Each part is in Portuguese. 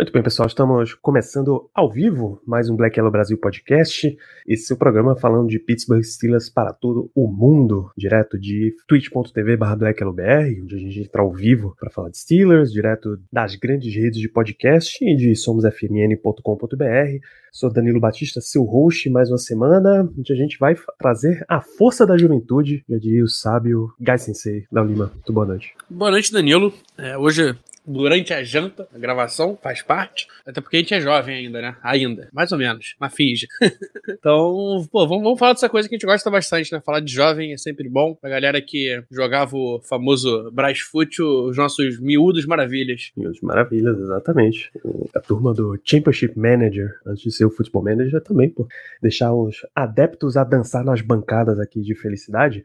Muito bem, pessoal, estamos começando ao vivo mais um Black Yellow Brasil podcast. Esse é o programa falando de Pittsburgh Steelers para todo o mundo, direto de twitch.tv BlackYellowBR, onde a gente entra ao vivo para falar de Steelers, direto das grandes redes de podcast e de somosfmn.com.br. Sou Danilo Batista, seu host, mais uma semana, onde a gente vai trazer a força da juventude, já diria o sábio Guy Sensei da Lima. Muito boa noite. Boa noite, Danilo. É, hoje, durante a janta, a gravação faz parte. Até porque a gente é jovem ainda, né? Ainda. Mais ou menos. Mas finge. então, pô, vamos, vamos falar dessa coisa que a gente gosta bastante, né? Falar de jovem é sempre bom. A galera que jogava o famoso Brasfoot, os nossos miúdos maravilhas. Miúdos maravilhas, exatamente. A turma do Championship Manager, antes de ser o Football Manager também, pô. Deixar os adeptos a dançar nas bancadas aqui de felicidade.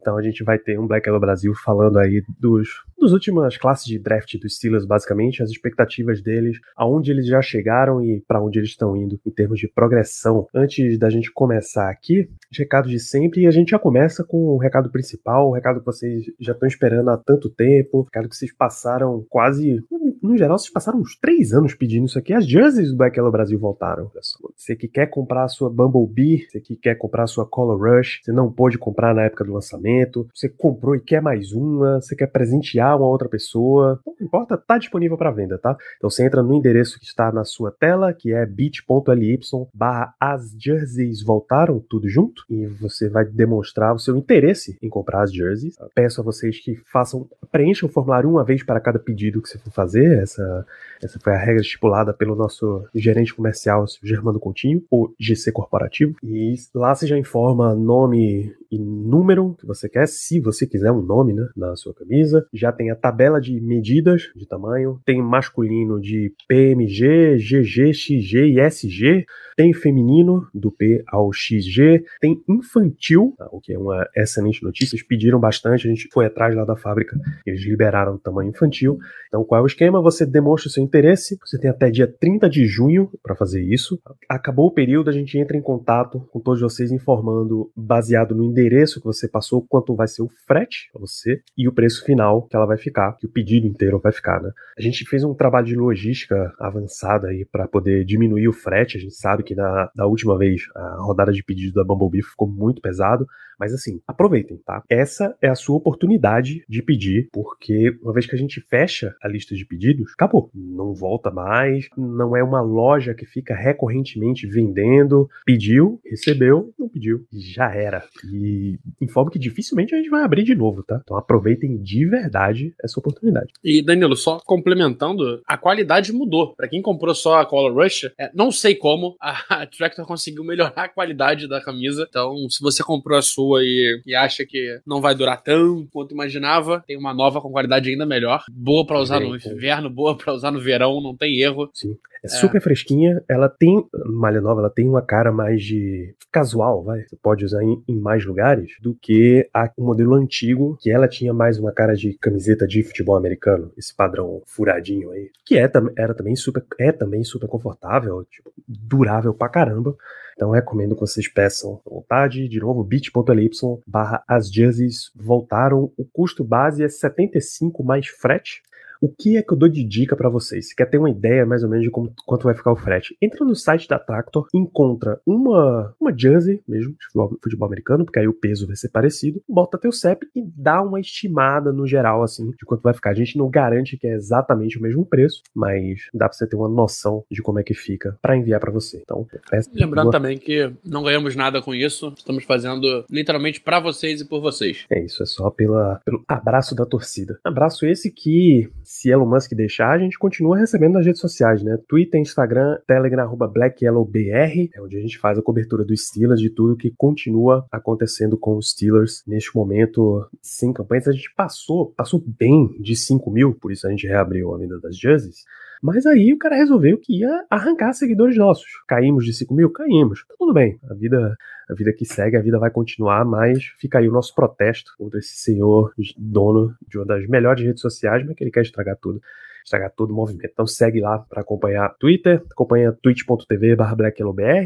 Então a gente vai ter um Black Yellow Brasil falando aí dos, dos últimas classes de draft dos Steelers, basicamente, as expectativas deles, aonde eles já chegaram e para onde eles estão indo em termos de progressão. Antes da gente começar aqui, os recados de sempre, e a gente já começa com o recado principal, o recado que vocês já estão esperando há tanto tempo, o recado que vocês passaram quase, no geral, vocês passaram uns três anos pedindo isso aqui. As jerseys do Black Yellow Brasil voltaram. Você que quer comprar a sua Bumblebee, você que quer comprar a sua Color Rush, você não pôde comprar na época do lançamento, você comprou e quer mais uma, você quer presentear uma outra pessoa, não importa, tá disponível para venda, tá? Então você entra no endereço que está na sua tela, que é bit.ly barra as jerseys voltaram, tudo junto, e você vai demonstrar o seu interesse em comprar as jerseys. Peço a vocês que façam, preencham o formulário uma vez para cada pedido que você for fazer, essa, essa foi a regra estipulada pelo nosso gerente comercial, Germano Continho, o GC Corporativo, e lá você já informa nome e número que você quer, se você quiser um nome né, na sua camisa. Já tem a tabela de medidas de tamanho, tem masculino de PMG, GG, XG e SG, tem feminino do P ao XG, tem infantil, o que é uma excelente notícia. Eles pediram bastante, a gente foi atrás lá da fábrica, eles liberaram o tamanho infantil. Então, qual é o esquema? Você demonstra o seu interesse, você tem até dia 30 de junho para fazer isso. Acabou o período, a gente entra em contato com todos vocês informando, baseado no endereço que você passou, quanto vai ser o frete para você e o preço final que ela vai ficar, que o pedido inteiro vai ficar, né? A gente fez um trabalho de logística avançada aí para poder diminuir o frete. A gente sabe que na, da última vez a rodada de pedido da Bumblebee ficou muito pesado, mas assim, aproveitem, tá? Essa é a sua oportunidade de pedir, porque uma vez que a gente fecha a lista de pedidos, acabou. Não volta mais, não é uma loja que fica recorrentemente vendendo. Pediu, recebeu, não pediu, já era. E informo que dificilmente a gente vai abrir de novo, tá? Então aproveitem de verdade essa oportunidade. E Danilo, só complementando, a qualidade mudou. Para quem comprou só a Color Rush, é, não sei como a Tractor conseguiu melhorar a qualidade da camisa. Então, se você comprou a sua e, e acha que não vai durar tanto quanto imaginava, tem uma nova com qualidade ainda melhor. Boa para usar no inverno, boa para usar no verão, não tem erro. Sim. É super fresquinha, ela tem, malha nova, ela tem uma cara mais de casual, vai, você pode usar em, em mais lugares, do que a, o modelo antigo, que ela tinha mais uma cara de camiseta de futebol americano, esse padrão furadinho aí, que é, era também super, é também super confortável, tipo, durável pra caramba. Então recomendo que vocês peçam à vontade. De novo, bit.ly barra as jerseys voltaram. O custo base é 75 mais frete. O que é que eu dou de dica para vocês? Se quer ter uma ideia mais ou menos de como, quanto vai ficar o frete, entra no site da Tractor, encontra uma, uma jersey mesmo, de futebol, futebol americano, porque aí o peso vai ser parecido, bota teu CEP e dá uma estimada no geral, assim, de quanto vai ficar. A gente não garante que é exatamente o mesmo preço, mas dá pra você ter uma noção de como é que fica para enviar para você. Então, Lembrando também que não ganhamos nada com isso, estamos fazendo literalmente para vocês e por vocês. É isso, é só pela, pelo abraço da torcida. Abraço esse que se Elon Musk deixar, a gente continua recebendo nas redes sociais, né? Twitter, Instagram, Telegram, arroba BlackYellowBR, é onde a gente faz a cobertura dos Steelers, de tudo que continua acontecendo com os Steelers. Neste momento, sem campanhas, a gente passou, passou bem de 5 mil, por isso a gente reabriu a venda das jerseys. Mas aí o cara resolveu que ia arrancar seguidores nossos. Caímos de 5 mil? Caímos. Tá tudo bem. A vida, a vida que segue, a vida vai continuar, mas fica aí o nosso protesto contra esse senhor dono de uma das melhores redes sociais, mas que ele quer estragar tudo estragar todo o movimento. Então segue lá para acompanhar Twitter, acompanha twitch.tv barra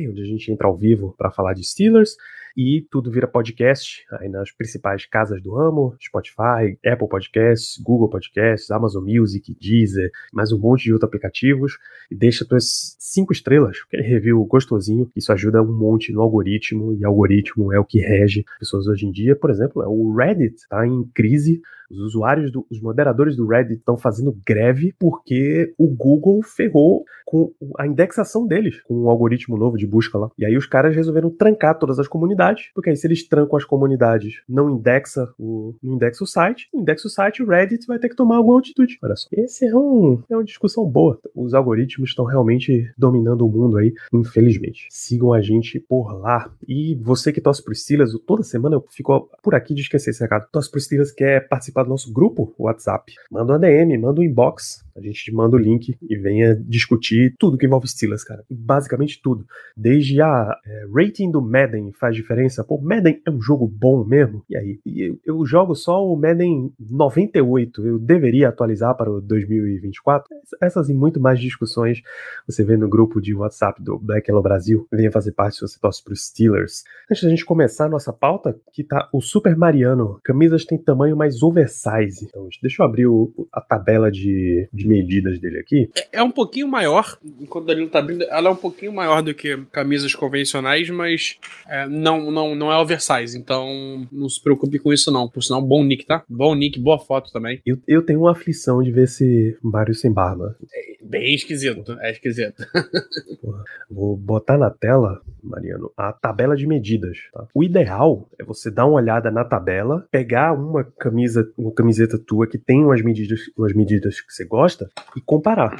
onde a gente entra ao vivo para falar de Steelers e tudo vira podcast aí nas principais casas do ramo, Spotify, Apple Podcasts, Google Podcasts, Amazon Music, Deezer, mais um monte de outros aplicativos. E deixa tuas cinco estrelas, aquele review gostosinho, isso ajuda um monte no algoritmo, e algoritmo é o que rege pessoas hoje em dia. Por exemplo, é o Reddit está em crise os usuários, do, os moderadores do Reddit estão fazendo greve porque o Google ferrou com a indexação deles, com um algoritmo novo de busca lá. E aí os caras resolveram trancar todas as comunidades, porque aí se eles trancam as comunidades, não indexa o, não indexa o site, indexa o site, o Reddit vai ter que tomar alguma atitude. Olha só. Esse é, um, é uma discussão boa. Os algoritmos estão realmente dominando o mundo aí, infelizmente. Sigam a gente por lá. E você que torce pro Steelers, toda semana eu fico por aqui de esquecer esse recado. Torce pro Steelers, quer participar participar do nosso grupo WhatsApp, manda uma DM, manda um inbox, a gente te manda o link e venha discutir tudo que envolve Steelers, cara. Basicamente tudo. Desde a é, rating do Madden faz diferença. Pô, Madden é um jogo bom mesmo. E aí? Eu, eu jogo só o Madden 98. Eu deveria atualizar para o 2024? Essas e muito mais discussões você vê no grupo de WhatsApp do Black Hello Brasil. Venha fazer parte se você torce para os Steelers. Antes da gente começar a nossa pauta, que tá o Super Mariano. Camisas têm tamanho mais oversize. Então, deixa eu abrir o, a tabela de, de medidas dele aqui. É, é, um pouquinho maior, enquanto o Danilo tá abrindo, ela é um pouquinho maior do que camisas convencionais, mas é, não, não, não é oversize, então não se preocupe com isso não. Por sinal, bom nick, tá? Bom nick, boa foto também. Eu, eu tenho uma aflição de ver esse Mario sem barba. É bem esquisito, é esquisito. Vou botar na tela, Mariano, a tabela de medidas. Tá? O ideal é você dar uma olhada na tabela, pegar uma camisa, uma camiseta tua que tem umas medidas, umas medidas que você gosta e comparar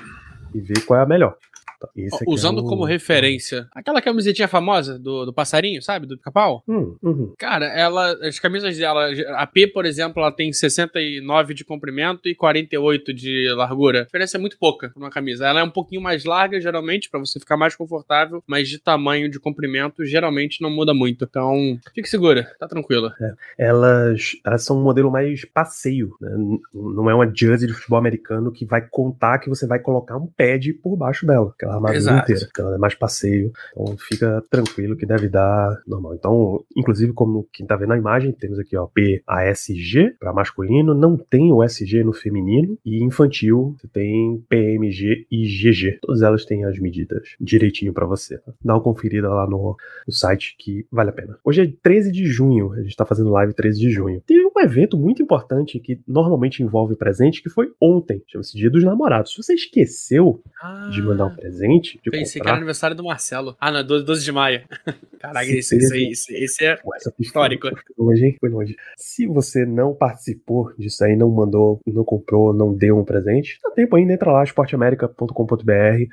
e ver qual é a melhor. Usando é o... como referência aquela camisetinha famosa do, do passarinho, sabe? Do pica-pau. Hum, uhum. Cara, ela, as camisas dela, a P, por exemplo, ela tem 69 de comprimento e 48 de largura. A diferença é muito pouca numa camisa. Ela é um pouquinho mais larga, geralmente, para você ficar mais confortável, mas de tamanho, de comprimento, geralmente não muda muito. Então, fique segura, tá tranquilo. É. Elas, elas são um modelo mais passeio, né? Não é uma jersey de futebol americano que vai contar que você vai colocar um pad por baixo dela aquela armadura Exato. inteira. Então é mais passeio. Então fica tranquilo que deve dar normal. Então, inclusive, como quem tá vendo a imagem, temos aqui, ó, PASG para masculino, não tem o SG no feminino, e infantil você tem PMG e GG. Todas elas têm as medidas direitinho para você. Dá uma conferida lá no, no, site que vale a pena. Hoje é 13 de junho, a gente tá fazendo live 13 de junho. Teve um evento muito importante que normalmente envolve presente, que foi ontem, chama-se Dia dos Namorados. Se você esqueceu ah. de mandar um presente, presente. De Pensei comprar. que era aniversário do Marcelo. Ah, não, 12, 12 de maio. Caraca, esse, esse, esse, esse é histórico. Foi foi longe. Se você não participou disso aí, não mandou, não comprou, não deu um presente, dá tempo ainda, entra lá, esporteamerica.com.br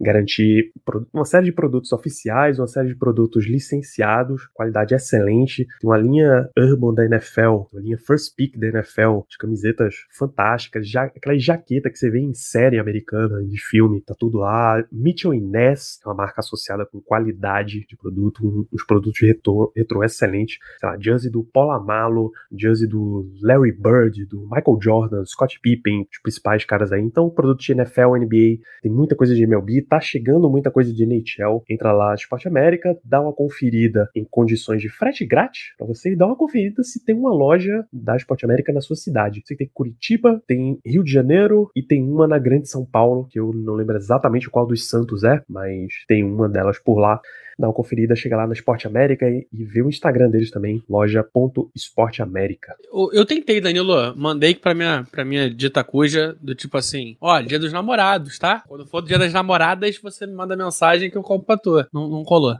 garantir uma série de produtos oficiais, uma série de produtos licenciados, qualidade excelente. Tem uma linha Urban da NFL, uma linha First Pick da NFL, de camisetas fantásticas, já, aquela jaqueta que você vê em série americana, de filme, tá tudo lá. Mitchell Ness, é uma marca associada com qualidade de produto, um, produtos retro, retro excelentes. Sei lá, jersey do Amalo, jersey do Larry Bird, do Michael Jordan, Scott Pippen, os principais caras aí. Então, produto de NFL, NBA, tem muita coisa de MLB, tá chegando muita coisa de NHL. Entra lá, Esporte América, dá uma conferida em condições de frete grátis para você e dá uma conferida se tem uma loja da Esporte América na sua cidade. Você tem Curitiba, tem Rio de Janeiro e tem uma na Grande São Paulo, que eu não lembro exatamente qual dos Santos é, mas tem uma delas por lá dá uma conferida, chega lá no Esporte América e, e vê o Instagram deles também, loja.esporteamérica. Eu, eu tentei, Danilo, mandei pra minha, pra minha dita cuja, do tipo assim, ó, dia dos namorados, tá? Quando for do dia das namoradas, você me manda mensagem que eu compro pra tu. Não, não colou.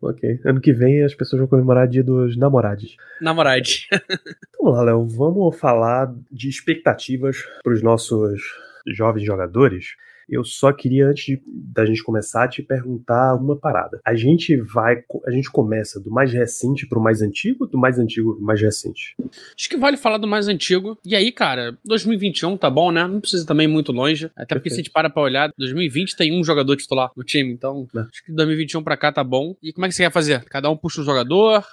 Ok. Ano que vem as pessoas vão comemorar dia dos namorados. Namorados. Vamos lá, Léo. Vamos falar de expectativas para os nossos jovens jogadores, eu só queria, antes da gente começar, te perguntar uma parada. A gente vai, a gente começa do mais recente pro mais antigo ou do mais antigo pro mais recente? Acho que vale falar do mais antigo. E aí, cara, 2021 tá bom, né? Não precisa também ir muito longe. Até porque se a gente para pra olhar, 2020 tem um jogador titular no time, então É. acho que 2021 pra cá tá bom. E como é que você quer fazer? Cada um puxa um jogador?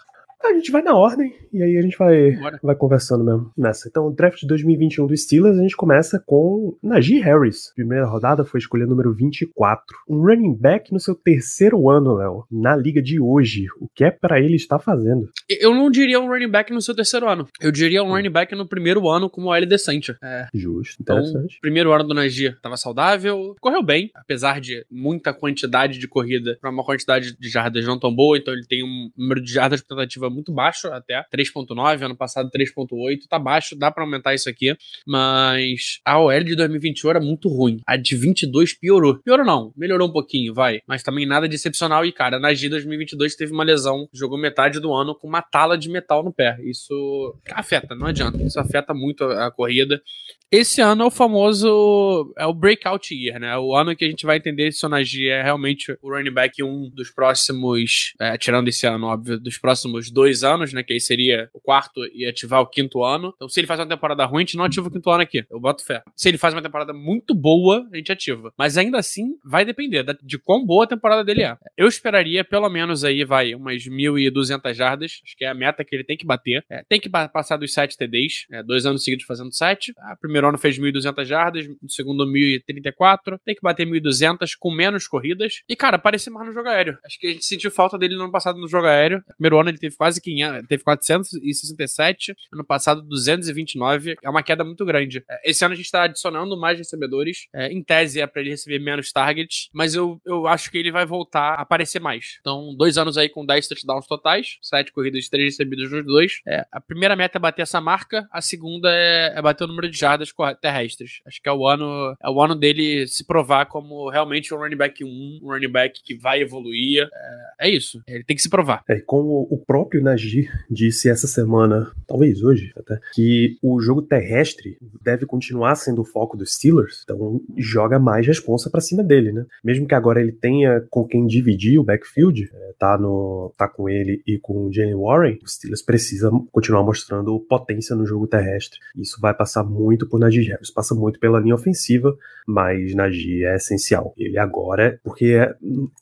A gente vai na ordem e aí a gente vai, Bora. vai conversando mesmo nessa. Então, o draft de 2021 do Steelers, a gente começa com Najee Harris. Primeira rodada foi escolha número 24. Um running back no seu terceiro ano, Léo, na liga de hoje. O que é pra ele estar fazendo? Eu não diria um running back no seu terceiro ano. Eu diria um running back no primeiro ano como OL decente. É. Justo, Então, interessante. primeiro ano do Najee tava saudável, correu bem, apesar de muita quantidade de corrida pra uma quantidade de jardas não tão boa, então ele tem um número de jardas de tentativa muito baixo até, 3.9, ano passado 3.8, tá baixo, dá pra aumentar isso aqui, mas a OL de 2021 era muito ruim, a de 22 piorou. Piorou não, melhorou um pouquinho, vai, mas também nada de excepcional e cara, Najee 2022 teve uma lesão, jogou metade do ano com uma tala de metal no pé, isso afeta, não adianta, isso afeta muito a, corrida, esse ano é o famoso. É o breakout year, né? O ano que a gente vai entender se o Najee é realmente o running back um dos próximos. É, tirando esse ano, óbvio, dos próximos dois anos, né? Que aí seria o quarto e ativar o quinto ano. Então, se ele faz uma temporada ruim, a gente não ativa o quinto ano aqui. Eu boto fé. Se ele faz uma temporada muito boa, a gente ativa. Mas ainda assim, vai depender de quão boa a temporada dele é. Eu esperaria pelo menos aí, vai, umas 1.200 jardas. Acho que é a meta que ele tem que bater. É, tem que passar dos 7 TDs. É, dois anos seguidos fazendo 7. Ah, primeiro ano fez 1.200 jardas, segundo 1.034. Tem que bater 1.200 com menos corridas. E, cara, aparecer mais no jogo aéreo. Acho que a gente sentiu falta dele no ano passado no jogo aéreo. Primeiro ano ele teve quase 500, teve 467. Ano passado 229. É uma queda muito grande. É, Esse ano a gente tá adicionando mais recebedores. É, em tese é pra ele receber menos targets. Mas eu, eu acho que ele vai voltar a aparecer mais. Então, dois anos aí com 10 touchdowns totais. 7 corridas e 3 recebidos nos dois. É, a primeira meta é bater essa marca. A segunda é, é bater o número de jardas terrestres. Acho que é o ano é o ano dele se provar como realmente um running back 1, um running back que vai evoluir. É, é isso. Ele tem que se provar. É, como o próprio Najee disse essa semana, talvez hoje até, que o jogo terrestre deve continuar sendo o foco dos Steelers, então joga mais responsa pra cima dele, né? Mesmo que agora ele tenha com quem dividir o backfield, é, tá, no, tá com ele e com o Jalen Warren, os Steelers precisam continuar mostrando potência no jogo terrestre. Isso vai passar muito por Najee Harris, passa muito pela linha ofensiva, mas Najee é essencial. Ele agora, porque é-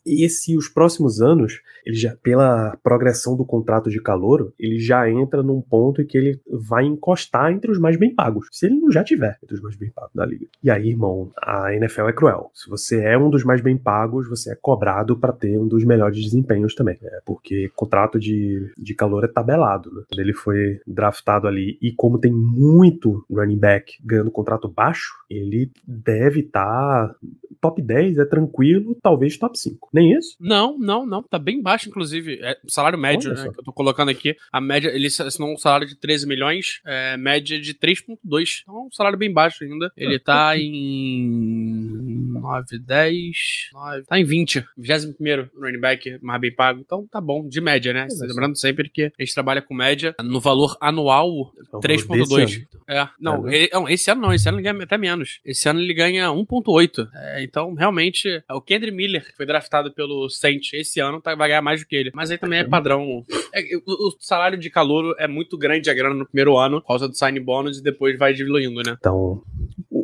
esse e os próximos anos, ele já, pela progressão do contrato de calouro, ele já entra num ponto em que ele vai encostar entre os mais bem pagos. Se ele não já tiver entre os mais bem pagos da liga. E aí, irmão, a NFL é cruel. Se você é um dos mais bem pagos, você é cobrado para ter um dos melhores desempenhos também. né? Porque contrato de, de calor é tabelado. Né? Quando ele foi draftado ali, e como tem muito running back ganhando contrato baixo, ele deve estar top 10, é tranquilo, talvez top 5. Nem isso? Não, não, não. Tá bem baixo, inclusive. É salário médio, Olha né? Que eu tô colocando aqui. A média, ele assinou um salário de 13 milhões, é, média de 3,2. Então, é um salário bem baixo ainda. Ele tá em 9, 10, 9. Tá em 20. 21 running back, mais bem pago. Então tá bom, de média, né? Só. Lembrando sempre que a gente trabalha com média no valor anual Então, desse 3.2. ano. É, não, É, né? não, esse ano não, esse ano ele ganha até menos. Esse ano ele ganha 1.8. É, então, realmente, é o Kendry Miller, que foi draftado pelo Saints esse ano, tá, vai ganhar mais do que ele. Mas aí também é padrão. É, o, o salário de calouro é muito grande a grana no primeiro ano, por causa do sign bônus, e depois vai diluindo, né? Então,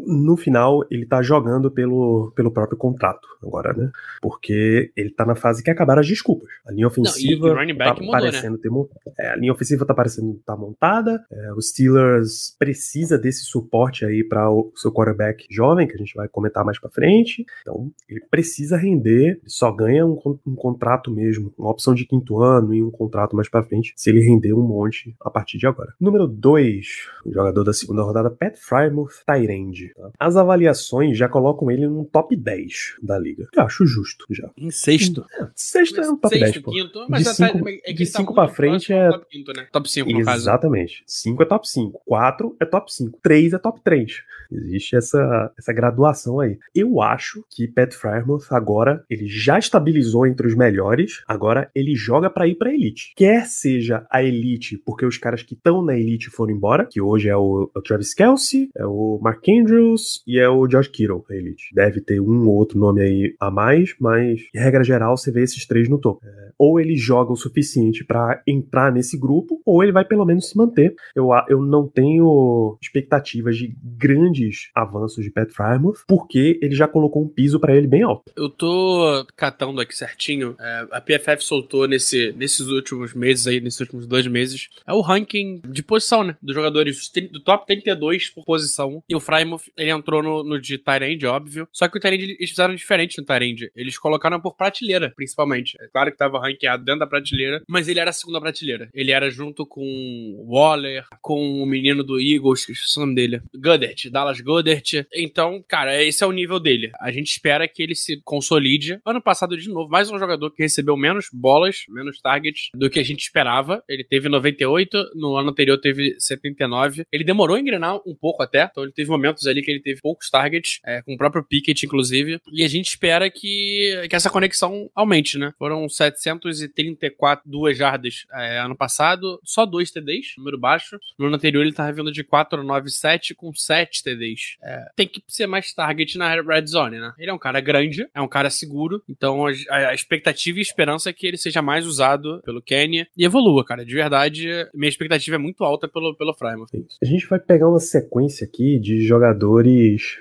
no final, ele tá jogando pelo, pelo próprio contrato agora, né? Porque ele tá na fase que acabaram as desculpas. A linha ofensiva o running back tá mudou, né? parecendo ter mon- é, a linha ofensiva tá parecendo tá montada. É, o Steelers precisa desse suporte aí para o seu quarterback jovem, que a gente vai comentar mais pra frente. Então, ele precisa render, ele só ganha um, um contrato mesmo, uma opção de quinto ano e um contrato mais pra frente, se ele render um monte a partir de agora. Número 2, o jogador da segunda rodada, Pat Frymouth Tyrande. Tá? As avaliações já colocam ele num top 10 da liga. Eu acho justo já. Em sexto. Sexto é um top 10, pô. quinto, De mas tá- cinco- é que de tá pra frente é- Top, quinto, né? top 5, no caso. Exatamente. 5 é top 5, 4 é top 5, 3 é top 3. Existe essa, essa graduação aí. Eu acho que Pat Frymouth agora ele já estabilizou entre os melhores, agora ele joga pra ir pra elite. Quer seja a elite porque os caras que estão na elite foram embora, que hoje é o, é o Travis Kelsey, é o Mark Andrews, E é o Josh Kittle, a elite. Deve ter um ou outro nome aí a mais, mas em regra geral você vê esses três no topo. É, ou ele joga o suficiente para entrar nesse grupo, ou ele vai pelo menos se manter. Eu, eu não tenho expectativas de grandes avanços de Pat Frymouth, porque ele já colocou um piso para ele bem alto. Eu tô catando aqui certinho. É, a PFF soltou nesse, nesses últimos meses aí, nesses últimos dois meses, é o ranking de posição, né? Dos jogadores do top 32 por posição. E o Frymouth, ele entrou no, no de Tyrande, óbvio. Só que o Tyrande, eles fizeram diferente no Tyrande. Eles colocaram por prateleira, principalmente. É claro que tava ranqueado dentro da prateleira, mas ele era a segunda prateleira. Ele era junto com Waller, com o menino do Eagles, que é o nome dele, Goddard, Dallas Goddard. Então, cara, esse é o nível dele. A gente espera que ele se consolide. Ano passado, de novo, mais um jogador que recebeu menos bolas, menos targets do que a gente esperava. Ele teve 98, no ano anterior teve 79. Ele demorou a engrenar um pouco até, então ele teve momentos ali que ele teve poucos targets, é, com o próprio Pickett, inclusive. E a gente espera que, que essa conexão aumente, né? Foram 734 duas jardas é, ano passado, só dois TDs, número baixo. No ano anterior ele tava vindo de 497 com 7 TDs. É, tem que ser mais target na red zone, né? Ele é um cara grande, é um cara seguro, então a, a expectativa e esperança é que ele seja mais usado pelo Kenny e evolua, cara. De verdade, minha expectativa é muito alta pelo, pelo Frymouth. A gente vai pegar uma sequência aqui de jogadores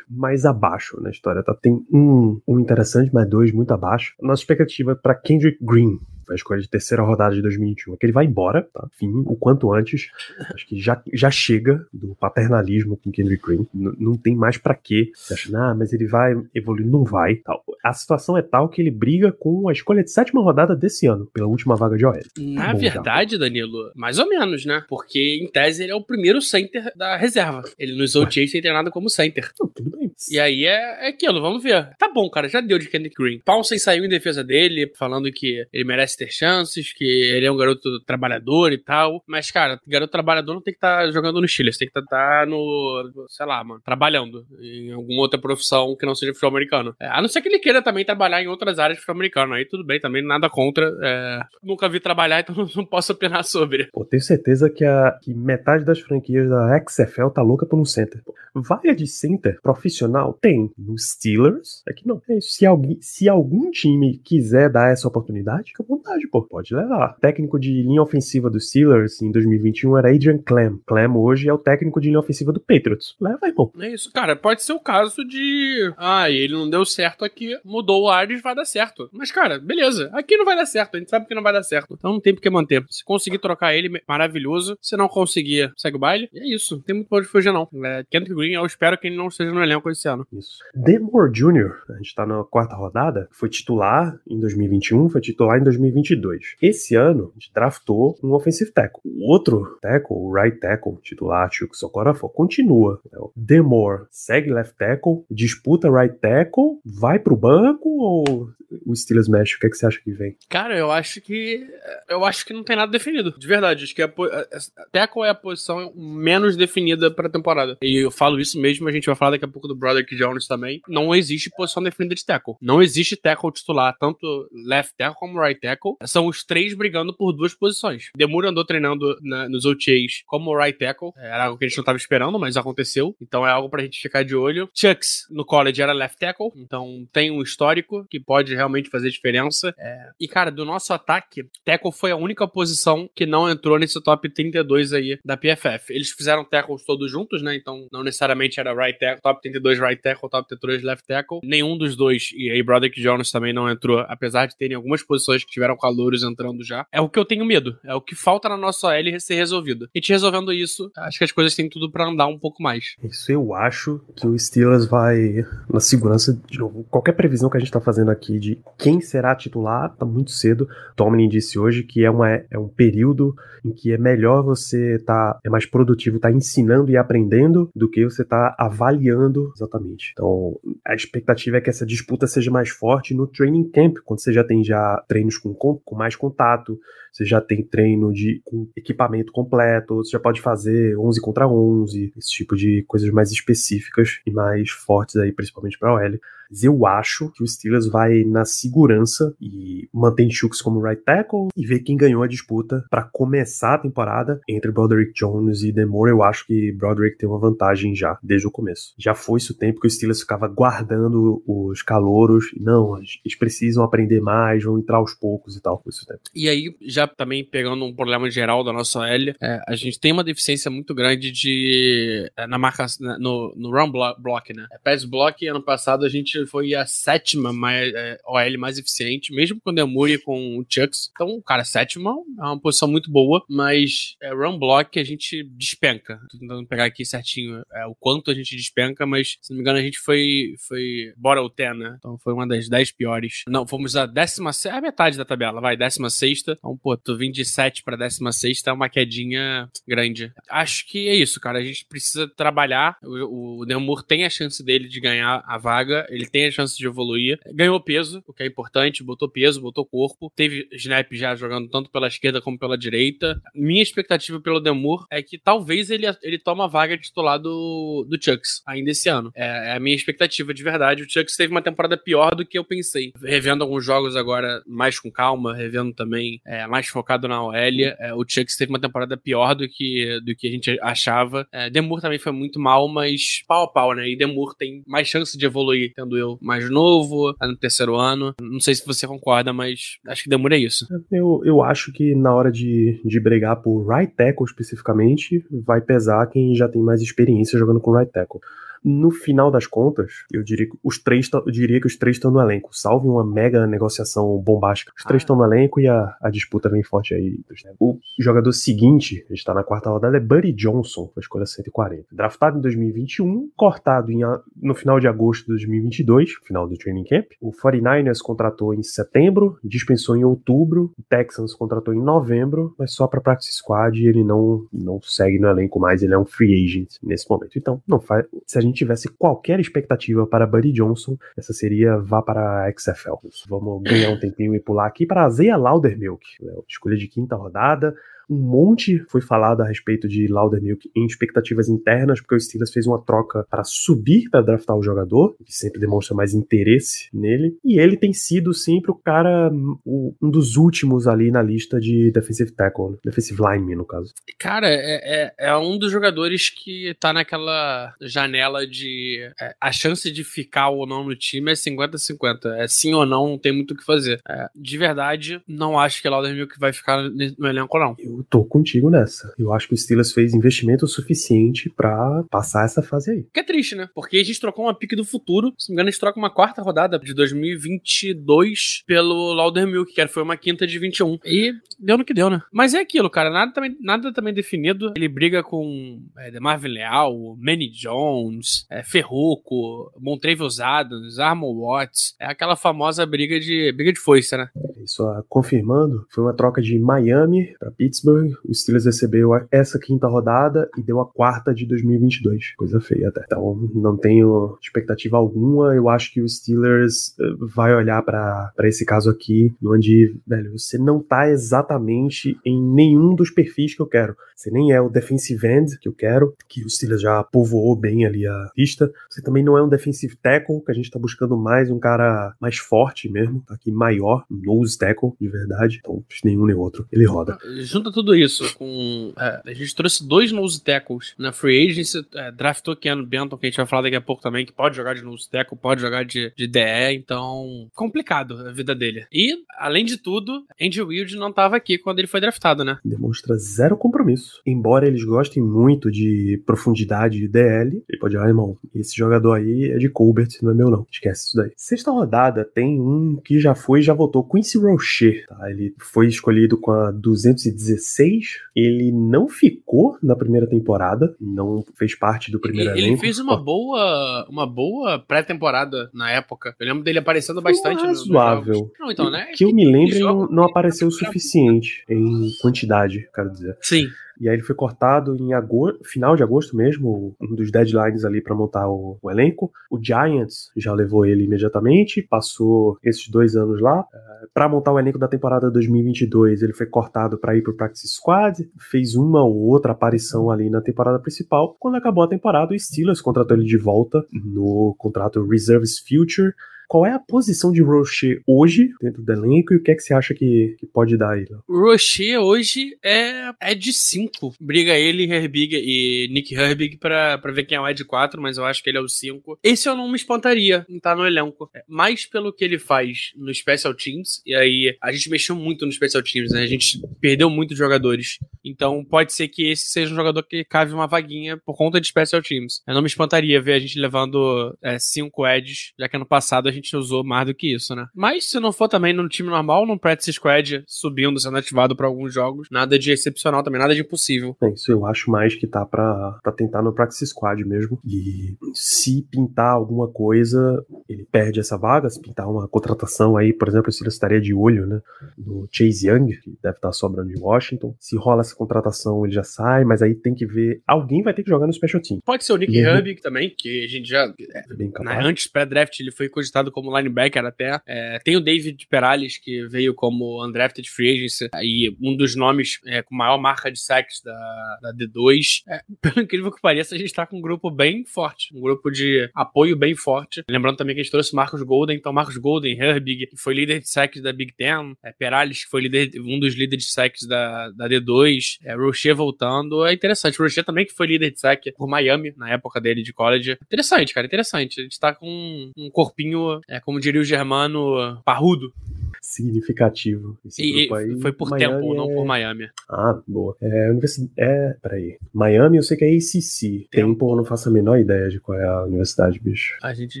mais abaixo na história, tá? Tem um, um interessante, mas dois muito abaixo. Nossa expectativa para Kendrick Green, a escolha de terceira rodada de 2021, é que ele vai embora, tá? Enfim, o quanto antes. Acho que já, já chega do paternalismo com Kendrick Green. N não tem mais para quê. Você acha, ah, mas ele vai evoluir. Não vai. Tal. A situação é tal que ele briga com a escolha de sétima rodada desse ano, pela última vaga de OL. Na Bom, verdade, já. Danilo, mais ou menos, né? Porque, em tese, ele é o primeiro center da reserva. Ele nos OTAs sem ter nada como center. Não, tudo bem. E aí é, é aquilo, vamos ver. Tá bom, cara, já deu de Kendrick Green. Pounce saiu em defesa dele, falando que ele merece ter chances, que ele é um garoto trabalhador e tal. Mas, cara, garoto trabalhador não tem que estar tá jogando no Chile, você tem que estar tá, tá no, sei lá, mano, trabalhando em alguma outra profissão que não seja futebol americano. É, a não ser que ele queira também trabalhar em outras áreas de futebol americano. Aí tudo bem, também nada contra. É, nunca vi trabalhar, então não posso opinar sobre. Pô, tenho certeza que, a, que metade das franquias da XFL tá louca por um center. Vaga de center profissional tem no Steelers. É que não é. Se, alguém, se algum time quiser dar essa oportunidade, fica à vontade, pô pode levar. O técnico de linha ofensiva do Steelers em 2021 era Adrian Clem. Clem hoje é o técnico de linha ofensiva do Patriots. Leva, irmão. É isso, cara. Pode ser o caso de. Ah, ele não deu certo aqui, mudou o Ares, vai dar certo. Mas, cara, beleza. Aqui não vai dar certo. A gente sabe que não vai dar certo. Então não tem por que manter. Se conseguir trocar ele, maravilhoso. Se não conseguir, segue o baile. E é isso. Não tem muito pra onde fugir, não. É, Green, eu espero que ele não esteja no elenco esse ano. Isso. Demore Jr., a gente tá na quarta rodada, foi titular em 2021, foi titular em 2022. Esse ano, a gente draftou um offensive tackle. O outro tackle, o right tackle, titular, Chuck Socorafo, continua. É Demore segue left tackle, disputa right tackle, vai pro banco ou o Steelers mexe? O que, é que você acha que vem? Cara, eu acho que. Eu acho que não tem nada definido. De verdade. Acho que a, a, a tackle é a posição menos definida pra temporada. E eu falo isso mesmo, a gente vai falar daqui a pouco do Broderick Jones também. Não existe posição definida de tackle. Não existe tackle titular, tanto left tackle como right tackle. São os três brigando por duas posições. Demur andou treinando na, nos OTAs como right tackle. Era algo que a gente não estava esperando, mas aconteceu. Então é algo pra gente ficar de olho. Chucks no college era left tackle, então tem um histórico que pode realmente fazer diferença. É... E cara, do nosso ataque, tackle foi a única posição que não entrou nesse top 32 aí da PFF. Eles fizeram tackles todos juntos, né? Então não necessariamente era right tackle, top 32 right tackle, top 32 left tackle. Nenhum dos dois, e aí Broderick Jones também não entrou, apesar de terem algumas posições que tiveram calouros entrando já. É o que eu tenho medo. É o que falta na nossa L ser resolvido. E te resolvendo isso, acho que as coisas têm tudo para andar um pouco mais. Isso eu acho que o Steelers vai na segurança de novo. Qualquer previsão que a gente tá fazendo aqui de quem será titular tá muito cedo. Tomlin disse hoje que é, uma, é um período em que é melhor você tá é mais produtivo, tá ensinando e aprendendo do que você tá avaliando exatamente. Então, a expectativa é que essa disputa seja mais forte no training camp, quando você já tem já treinos com, com mais contato, você já tem treino de com equipamento completo, você já pode fazer 11 contra 11, esse tipo de coisas mais específicas e mais fortes aí, principalmente para OL. Mas eu acho que o Steelers vai na segurança e mantém Chooks como right tackle e ver quem ganhou a disputa para começar a temporada entre Broderick Jones e Demore. Eu acho que Broderick tem uma vantagem já, desde o começo. Já foi isso o tempo que o Steelers ficava guardando os calouros. Não, eles precisam aprender mais, vão entrar aos poucos e tal. Foi isso o tempo. E aí, já também pegando um problema geral da nossa L, é, a gente tem uma deficiência muito grande de é, na marca no, no run block, né? É, pass block, ano passado a gente foi a sétima mais, é, OL mais eficiente, mesmo com o Demure e com o Chucks. Então, cara, sétima é uma posição muito boa, mas é, run block a gente despenca. Tô tentando pegar aqui certinho é, o quanto a gente despenca, mas se não me engano a gente foi, foi bora 10, né? Então foi uma das 10 piores. Não, fomos a décima, a metade da tabela, vai, décima sexta. Então, pô, tu vim de 7 pra décima sexta, é uma quedinha grande. Acho que é isso, cara. A gente precisa trabalhar. O, o Demur tem a chance dele de ganhar a vaga, ele tem a chance de evoluir. Ganhou peso, o que é importante, botou peso, botou corpo. Teve snap já jogando tanto pela esquerda como pela direita. Minha expectativa pelo Demur é que talvez ele, ele tome a vaga titular do, do Chucks ainda esse ano. É, é a minha expectativa de verdade. O Chucks teve uma temporada pior do que eu pensei. Revendo alguns jogos agora mais com calma, revendo também é, mais focado na OL, é, o Chucks teve uma temporada pior do que, do que a gente achava. É, Demur também foi muito mal, mas pau a pau, né? E Demur tem mais chance de evoluir, tendo eu mais novo, no terceiro ano. Não sei se você concorda, mas acho que Demur é isso. Eu, eu acho que na hora de, de brigar por right tackle especificamente, vai pesar quem já tem mais experiência jogando com right tackle. No final das contas, eu diria que os três, eu diria que os três estão no elenco, salve uma mega negociação bombástica. Os três ah. estão no elenco e a, a disputa vem forte aí. O jogador seguinte, a gente tá na quarta rodada, é Buddy Johnson, com a escolha 140. Draftado em 2021, cortado em, no final de agosto de 2022, final do training camp. O 49ers contratou em setembro, dispensou em outubro, o Texans contratou em novembro, mas só para practice squad e ele não, não segue no elenco mais, ele é um free agent nesse momento. Então, não faz. Se a gente tivesse qualquer expectativa para Buddy Johnson, essa seria vá para a XFL. Vamos ganhar um tempinho e pular aqui para a Zaya Laudermilk, né? escolha de quinta rodada. Um monte foi falado a respeito de Laudermilk em expectativas internas, porque o Steelers fez uma troca para subir para draftar o jogador, que sempre demonstra mais interesse nele. E ele tem sido sempre o cara, um dos últimos ali na lista de defensive tackle, né? defensive lineman, no caso. Cara, é, é, é, um dos jogadores que tá naquela janela de. É, a chance de ficar ou não no time é 50-50. É sim ou não, não tem muito o que fazer. É, de verdade, não acho que Laudermilk vai ficar no elenco, não. Eu tô contigo nessa. Eu acho que o Steelers fez investimento suficiente para passar essa fase aí. Que é triste, né? Porque a gente trocou uma pique do futuro. Se não me engano, a gente troca uma quarta rodada de 2022 pelo Laudermilk, que foi uma quinta de 21. E deu no que deu, né? Mas é aquilo, cara. Nada também, nada também definido. Ele briga com é, Marvin Leal, Manny Jones, é, Ferruco, Montrevious Adams, Armor Watts. É aquela famosa briga de briga de foice, né? Isso, confirmando, foi uma troca de Miami para Pittsburgh Pittsburgh, o Steelers recebeu essa quinta rodada e deu a quarta de 2022. Coisa feia até. Então, não tenho expectativa alguma. Eu acho que o Steelers eh, vai olhar para esse caso aqui, onde, velho, você não tá exatamente em nenhum dos perfis que eu quero. Você nem é o defensive end que eu quero, que o Steelers já povoou bem ali a pista. Você também não é um defensive tackle, que a gente tá buscando mais um cara mais forte mesmo, tá aqui maior, um nose tackle, de verdade. Então, nenhum nem outro. Ele roda. Junta tudo isso com. É, a gente trouxe dois nose tackles na free agency, é, draftou Keanu Benton, que a gente vai falar daqui a pouco também, que pode jogar de nose tackle, pode jogar de, de DE, então. complicado a vida dele. E, além de tudo, Andy Wild não tava aqui quando ele foi draftado, né? Demonstra zero compromisso isso. Embora eles gostem muito de profundidade de DL, ele pode, ah, irmão, esse jogador aí é de Colbert, não é meu não. Esquece isso daí. Sexta rodada tem um que já foi já votou, Quincy Rocher, tá? Ele foi escolhido com a 216. Ele não ficou na primeira temporada, não fez parte do primeiro ele, elenco. Ele fez uma boa, uma boa pré-temporada na época. Eu lembro dele aparecendo bastante razoável. No, não, então, né? Que eu me lembro, não, não apareceu o suficiente em quantidade, quero dizer. Sim. E aí ele foi cortado em agosto, final de agosto mesmo, um dos deadlines ali para montar o, o, elenco. O Giants já levou ele imediatamente, passou esses dois anos lá. É, para montar o elenco da temporada 2022, ele foi cortado para ir pro Practice Squad, fez uma ou outra aparição ali na temporada principal. Quando acabou a temporada, o Steelers contratou ele de volta no contrato Reserves Future. Qual é a posição de Rocher hoje dentro do elenco e o que é que você acha que, que pode dar aí? Rocher hoje é, é de 5. Briga ele, Herbig e Nick Herbig pra, pra ver quem é o Ed 4, mas eu acho que ele é o 5. Esse eu não me espantaria em estar no elenco. É, mais pelo que ele faz no Special Teams, e aí a gente mexeu muito no Special Teams, né? A gente perdeu muitos jogadores. Então pode ser que esse seja um jogador que cave uma vaguinha por conta de Special Teams. Eu não me espantaria ver a gente levando 5 é, já que ano passado a gente gente usou mais do que isso, né? Mas se não for também no time normal, no practice squad, subindo, sendo ativado para alguns jogos, nada de excepcional também, nada de impossível. É, isso eu acho mais que tá pra, pra tentar no practice squad mesmo. E se pintar alguma coisa, ele perde essa vaga. Se pintar uma contratação aí, por exemplo, eu estaria de olho, né? No Chase Young, que deve estar tá sobrando de Washington. Se rola essa contratação, ele já sai, mas aí tem que ver. Alguém vai ter que jogar no special team. Pode ser o Nick Herbig também, que a gente já. É, bem capaz. Né, antes pré-draft, ele foi cogitado como linebacker até. É, tem o David Perales, que veio como undrafted free agency, e um dos nomes é, com maior marca de sacks da, da D2. É, pelo incrível que pareça, a gente tá com um grupo bem forte, um grupo de apoio bem forte. Lembrando também que a gente trouxe Marcos Golden, então Marcos Golden, Herbig, que foi líder de sacks da Big Ten, é, Perales, que foi líder, um dos líderes de sacks da, da D2, é, Rocher voltando, é interessante. Rocher também, que foi líder de sack por Miami, na época dele de college. Interessante, cara, interessante. A gente tá com um corpinho é, como diria o germano, parrudo. Significativo. Esse e, aí, foi por Miami tempo, é... não por Miami. Ah, boa. É, universidade. É, peraí. Miami eu sei que é ACC. Tempo, tempo eu não faço a menor ideia de qual é a universidade, bicho. A gente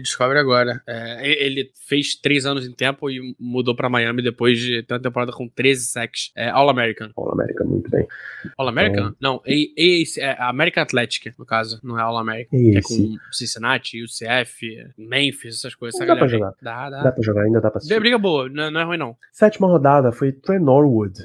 descobre agora. É, ele fez três anos em tempo e mudou pra Miami depois de ter uma temporada com 13 sacks. É All-American. All-American, muito bem. All-American? Então... Não, a, a, é American Athletic, no caso. Não é All-American. Que é com Cincinnati, UCF, Memphis, essas coisas. Essa dá pra jogar. Dá, dá. Dá pra jogar, ainda dá pra assistir. Briga boa, não, não é ruim não. Sétima rodada foi Trey Norwood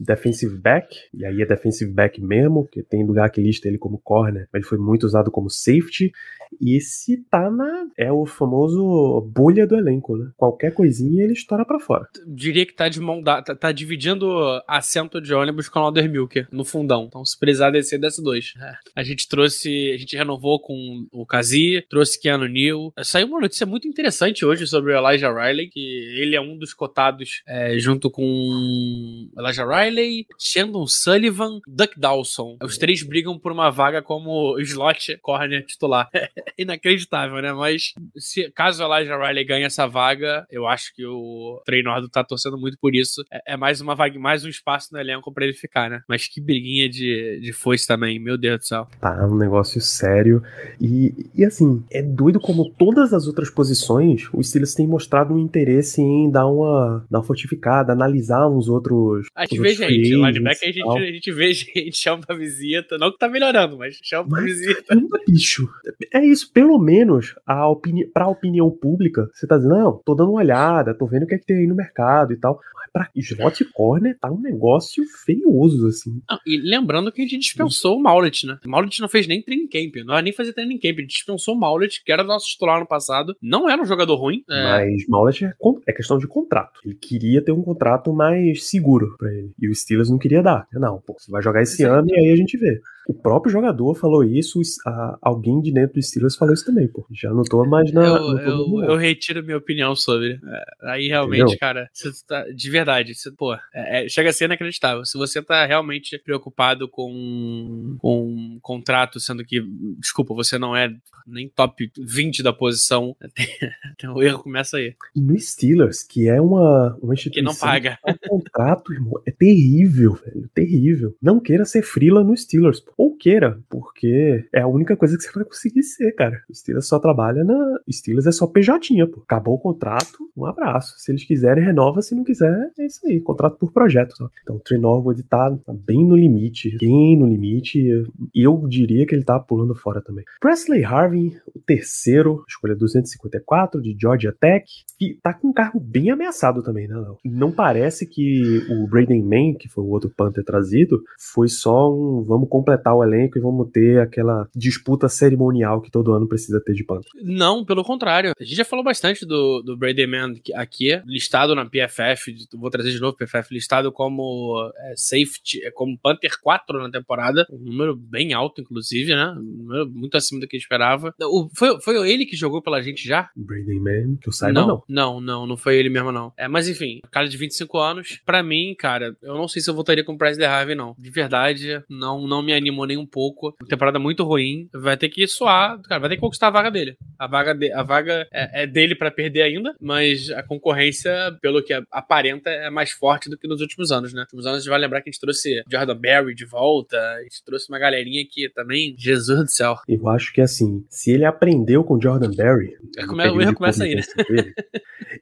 defensive back, e aí é defensive back mesmo, que tem lugar que lista ele como corner, mas ele foi muito usado como safety, e esse tá na. É o famoso bolha do elenco, né? Qualquer coisinha ele estoura para fora. Diria que tá de mão dada, tá, tá, dividindo assento de ônibus com o Alder Milker no fundão. Então, se precisar descer, desce dois. É. A gente trouxe. A gente renovou com o Kazi, trouxe Keanu Neal. Saiu uma notícia muito interessante hoje sobre o Elijah Riley, que ele é um dos cotados é, junto com Elijah Riley, Shandon Sullivan, Duck Dawson. Os três brigam por uma vaga como slot corner titular. inacreditável, né? Mas se, caso a Elijah Riley ganhe essa vaga, eu acho que o treinador tá torcendo muito por isso. É, é, mais uma vaga, mais um espaço no elenco pra ele ficar, né? Mas que briguinha de, de foice também, meu Deus do céu. Tá, um negócio sério. E, e assim, é doido como todas as outras posições, os Steelers têm mostrado um interesse em dar uma, dar uma fortificada, analisar uns outros. Gente vê gente, linebacker a gente, a gente vê gente, chama pra visita. Não que tá melhorando, mas chama pra mas, visita. Bicho, é isso, pelo menos a opini pra opinião pública, você tá dizendo, não, tô dando uma olhada, tô vendo o que é que tem aí no mercado e tal pra slot corner tá um negócio feioso, assim. Ah, e lembrando que a gente dispensou o Maulet, né? O Maulet não fez nem training camp, não era nem fazer training camp, a gente dispensou o Maulet, que era nosso titular no passado, não era um jogador ruim. É... Mas Maulet é, é, questão de contrato. Ele queria ter um contrato mais seguro para ele. E o Steelers não queria dar. Não, pô, você vai jogar esse ano e aí a gente vê. O próprio jogador falou isso, a, alguém de dentro do Steelers falou isso também, pô. Já não tô mais na. Eu, eu, eu, retiro minha opinião sobre. É, aí realmente, Entendeu? cara, tá, de verdade, você, pô, é, é, chega a ser inacreditável. Se você tá realmente preocupado com, com um contrato, sendo que, desculpa, você não é nem top 20 da posição, o erro começa aí. E no Steelers, que é uma, uma instituição. Que não paga. Um contrato, irmão, é terrível, velho. Terrível. Não queira ser frila no Steelers, pô ou queira, porque é a única coisa que você vai conseguir ser, cara. O Steelers só trabalha na. Steelers é só PJ, pô. Acabou o contrato, um abraço. Se eles quiserem, renova. Se não quiser, é isso aí. Contrato por projeto. Só. Então o Trey Norwood tá, tá bem no limite. Bem no limite. Eu diria que ele tá pulando fora também. Presley Harvin, o terceiro, escolha 254 de Georgia Tech. E tá com um carro bem ameaçado também, né, Léo? Não parece que o Braden Mann, que foi o outro Panther trazido, foi só um vamos completar o elenco e vamos ter aquela disputa cerimonial que todo ano precisa ter de Panther. Não, pelo contrário. A gente já falou bastante do, do Braden Mann aqui, listado na PFF, vou trazer de novo PFF, listado como é, safety, é, como Panther 4 na temporada, um número bem alto, inclusive, né? Um número muito acima do que esperava. O, foi, foi ele que jogou pela gente já? Braden Mann, que eu saiba, não. não. Não, não, não foi ele mesmo, não. É, mas enfim, cara de 25 anos, pra mim, cara, eu não sei se eu voltaria com o Price de Harvey, não. De verdade, não, não me animou nem um pouco. Temporada muito ruim. Vai ter que suar, cara, vai ter que conquistar a vaga dele. A vaga, de, a vaga é, é dele para perder ainda, mas a concorrência, pelo que aparenta, é mais forte do que nos últimos anos, né? Nos últimos anos a gente vai lembrar que a gente trouxe Jordan Berry de volta, a gente trouxe uma galerinha que também, Jesus do céu. Eu acho que assim, se ele aprendeu com Jordan Berry, é, come, o erro começa aí, né? Dele,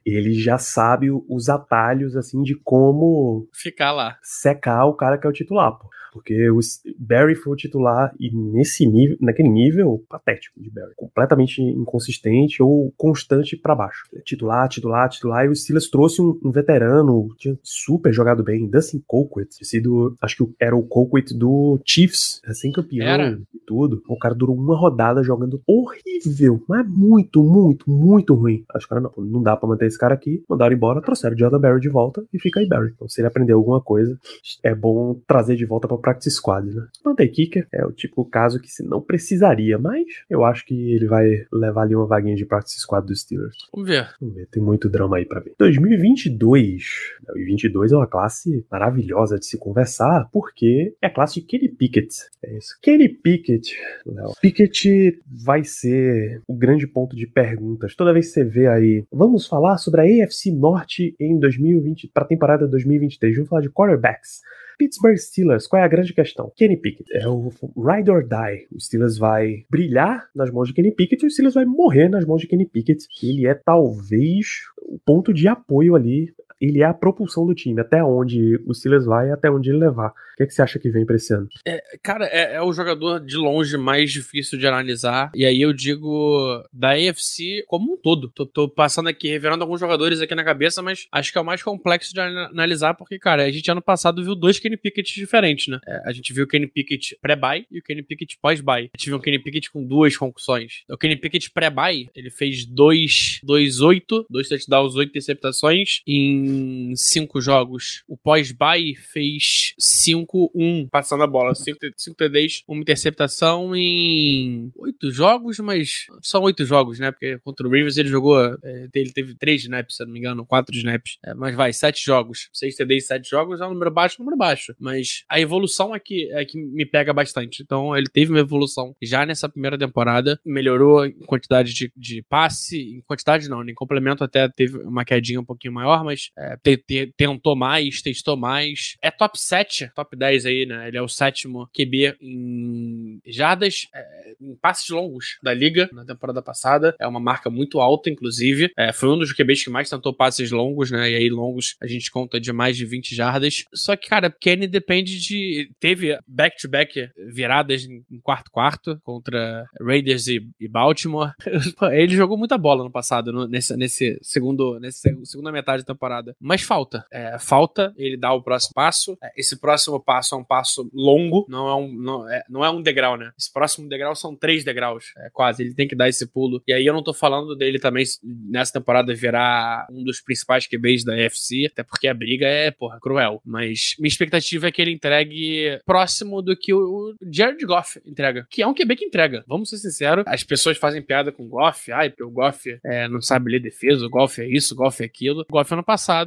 ele já sabe os atalhos assim de como ficar lá, secar o cara que é o titular, pô. Porque o Barry foi o titular e nesse nível, naquele nível patético de Barry, completamente inconsistente ou constante para baixo. Titular, titular, titular. E o Steelers trouxe um, um veterano, tinha super jogado bem, Dustin Colquitt, sido, acho que era o Colquitt do Chiefs, recém-campeão e tudo. O cara durou uma rodada jogando horrível, mas muito, muito, muito ruim. Acho que cara não, não dá para manter esse cara aqui. Mandaram embora, trouxeram o Jordan Barry de volta e fica aí Barry. Então se ele aprender alguma coisa, é bom trazer de volta para practice squad, né? Mantei Kicker é o tipo de caso que se não precisaria, mas eu acho que ele vai levar ali uma vaguinha de practice squad dos Steelers. Vamos ver. Vamos ver, tem muito drama aí para ver. 2022. 2022 é uma classe maravilhosa de se conversar, porque é a classe de Kenny Pickett. É isso. Kenny Pickett, Léo. Pickett vai ser o grande ponto de perguntas. Toda vez que você vê aí, vamos falar sobre a AFC Norte em 2020 para a temporada 2023. Vamos falar de quarterbacks. Pittsburgh Steelers, qual é a grande questão? Kenny Pickett é o ride or die. O Steelers vai brilhar nas mãos de Kenny Pickett e o Steelers vai morrer nas mãos de Kenny Pickett. Ele é talvez o ponto de apoio ali ele é a propulsão do time, até onde o Steelers vai e até onde ele levar. O que, é que você acha que vem pra esse ano? É, cara, é, é, o jogador de longe mais difícil de analisar. E aí eu digo da AFC como um todo. Tô, tô passando aqui, revelando alguns jogadores aqui na cabeça, mas acho que é o mais complexo de analisar, porque, cara, a gente ano passado viu dois Kenny Pickett diferentes, né? É, a gente viu o Kenny Pickett pré-buy e o Kenny Pickett pós-buy. A gente viu Kenny Pickett com duas concussões. O Kenny Pickett pré-buy, ele fez dois, dois oito, dois touchdowns, oito interceptações em cinco jogos. O pós-bye fez 5-1 passando a bola. 5 TDs, uma interceptação em oito jogos, mas são oito jogos, né? Porque contra o Rivers ele jogou. É, ele teve três snaps, se não me engano, quatro snaps. É, mas vai, sete jogos. Seis TDs, sete jogos é um número baixo, um número baixo. Mas a evolução é que, é que me pega bastante. Então ele teve uma evolução já nessa primeira temporada. Melhorou em quantidade de, de passe, em quantidade não, em complemento até teve uma quedinha um pouquinho maior, mas é, te, te, tentou mais, testou mais. É top 7, top 10 aí, né? Ele é o sétimo QB em jardas, é, em passes longos da liga na temporada passada. É uma marca muito alta, inclusive. É, foi um dos QBs que mais tentou passes longos, né? E aí, longos, a gente conta de mais de 20 jardas. Só que, cara, Kenny depende de. Teve back-to-back -back viradas em quarto-quarto contra Raiders e, e Baltimore. Ele jogou muita bola no passado, no, nesse, nesse segundo, nessa segunda metade da temporada. Mas falta. É, falta ele dar o próximo passo. É, esse próximo passo é um passo longo, não é um, não é, não é um degrau, né? Esse próximo degrau são três degraus, é, quase. Ele tem que dar esse pulo. E aí eu não tô falando dele também nessa temporada virar um dos principais QBs da UFC, até porque a briga é, porra, cruel. Mas minha expectativa é que ele entregue próximo do que o Jared Goff entrega, que é um QB que entrega. Vamos ser sinceros, as pessoas fazem piada com o Goff, ai, porque o Goff é, não sabe ler defesa, o Goff é isso, o Goff é aquilo. O Goff ano passado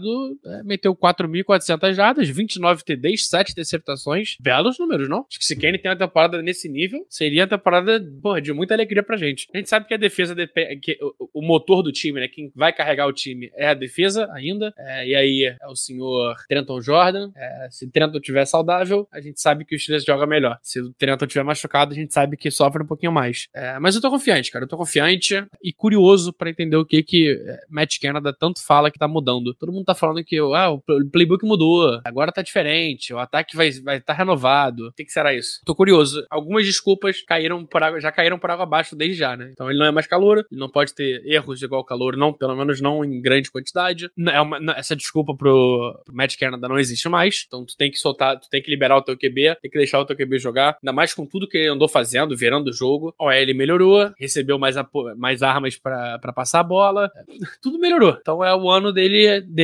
é, meteu 4.400 jardas, 29 TDs, 7 interceptações. Belos números, não? Acho que se Kenny tem uma temporada nesse nível, seria a temporada porra, de muita alegria pra gente. A gente sabe que a defesa, que o motor do time, né? Quem vai carregar o time é a defesa ainda. É, e aí é o senhor Trenton Jordan. É, se Trenton tiver saudável, a gente sabe que o Steelers joga melhor. Se o Trenton tiver machucado, a gente sabe que sofre um pouquinho mais. É, mas eu tô confiante, cara. Eu tô confiante e curioso para entender o que que é, Matt Canada tanto fala que tá mudando. Todo mundo tá falando que ah, o playbook mudou, agora tá diferente, o ataque vai estar vai tá renovado. O que, que será isso? Tô curioso. Algumas desculpas caíram por água, já caíram por água abaixo desde já, né? Então ele não é mais calor, ele não pode ter erros igual calor, não, pelo menos não em grande quantidade. É uma, essa desculpa pro, pro Matt Canada não existe mais. Então tu tem que soltar, tu tem que liberar o teu QB, tem que deixar o teu QB jogar. Ainda mais com tudo que ele andou fazendo, virando o jogo. O ele melhorou, recebeu mais, mais armas para passar a bola. Tudo melhorou. Então é o ano dele, dele,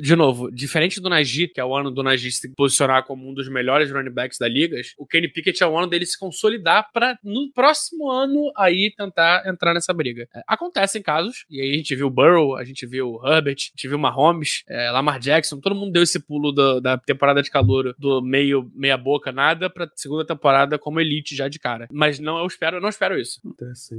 de novo, diferente do Najee, que é o ano do Najee se posicionar como um dos melhores running backs da liga, o Kenny Pickett é o ano dele se consolidar para no próximo ano aí tentar entrar nessa briga. É, acontecem casos, e aí a gente viu o Burrow, a gente viu o Herbert, a gente viu o Mahomes, é, Lamar Jackson, todo mundo deu esse pulo do, da temporada de calor do meio meia boca nada pra segunda temporada como elite já de cara. Mas não, eu espero, eu não espero isso.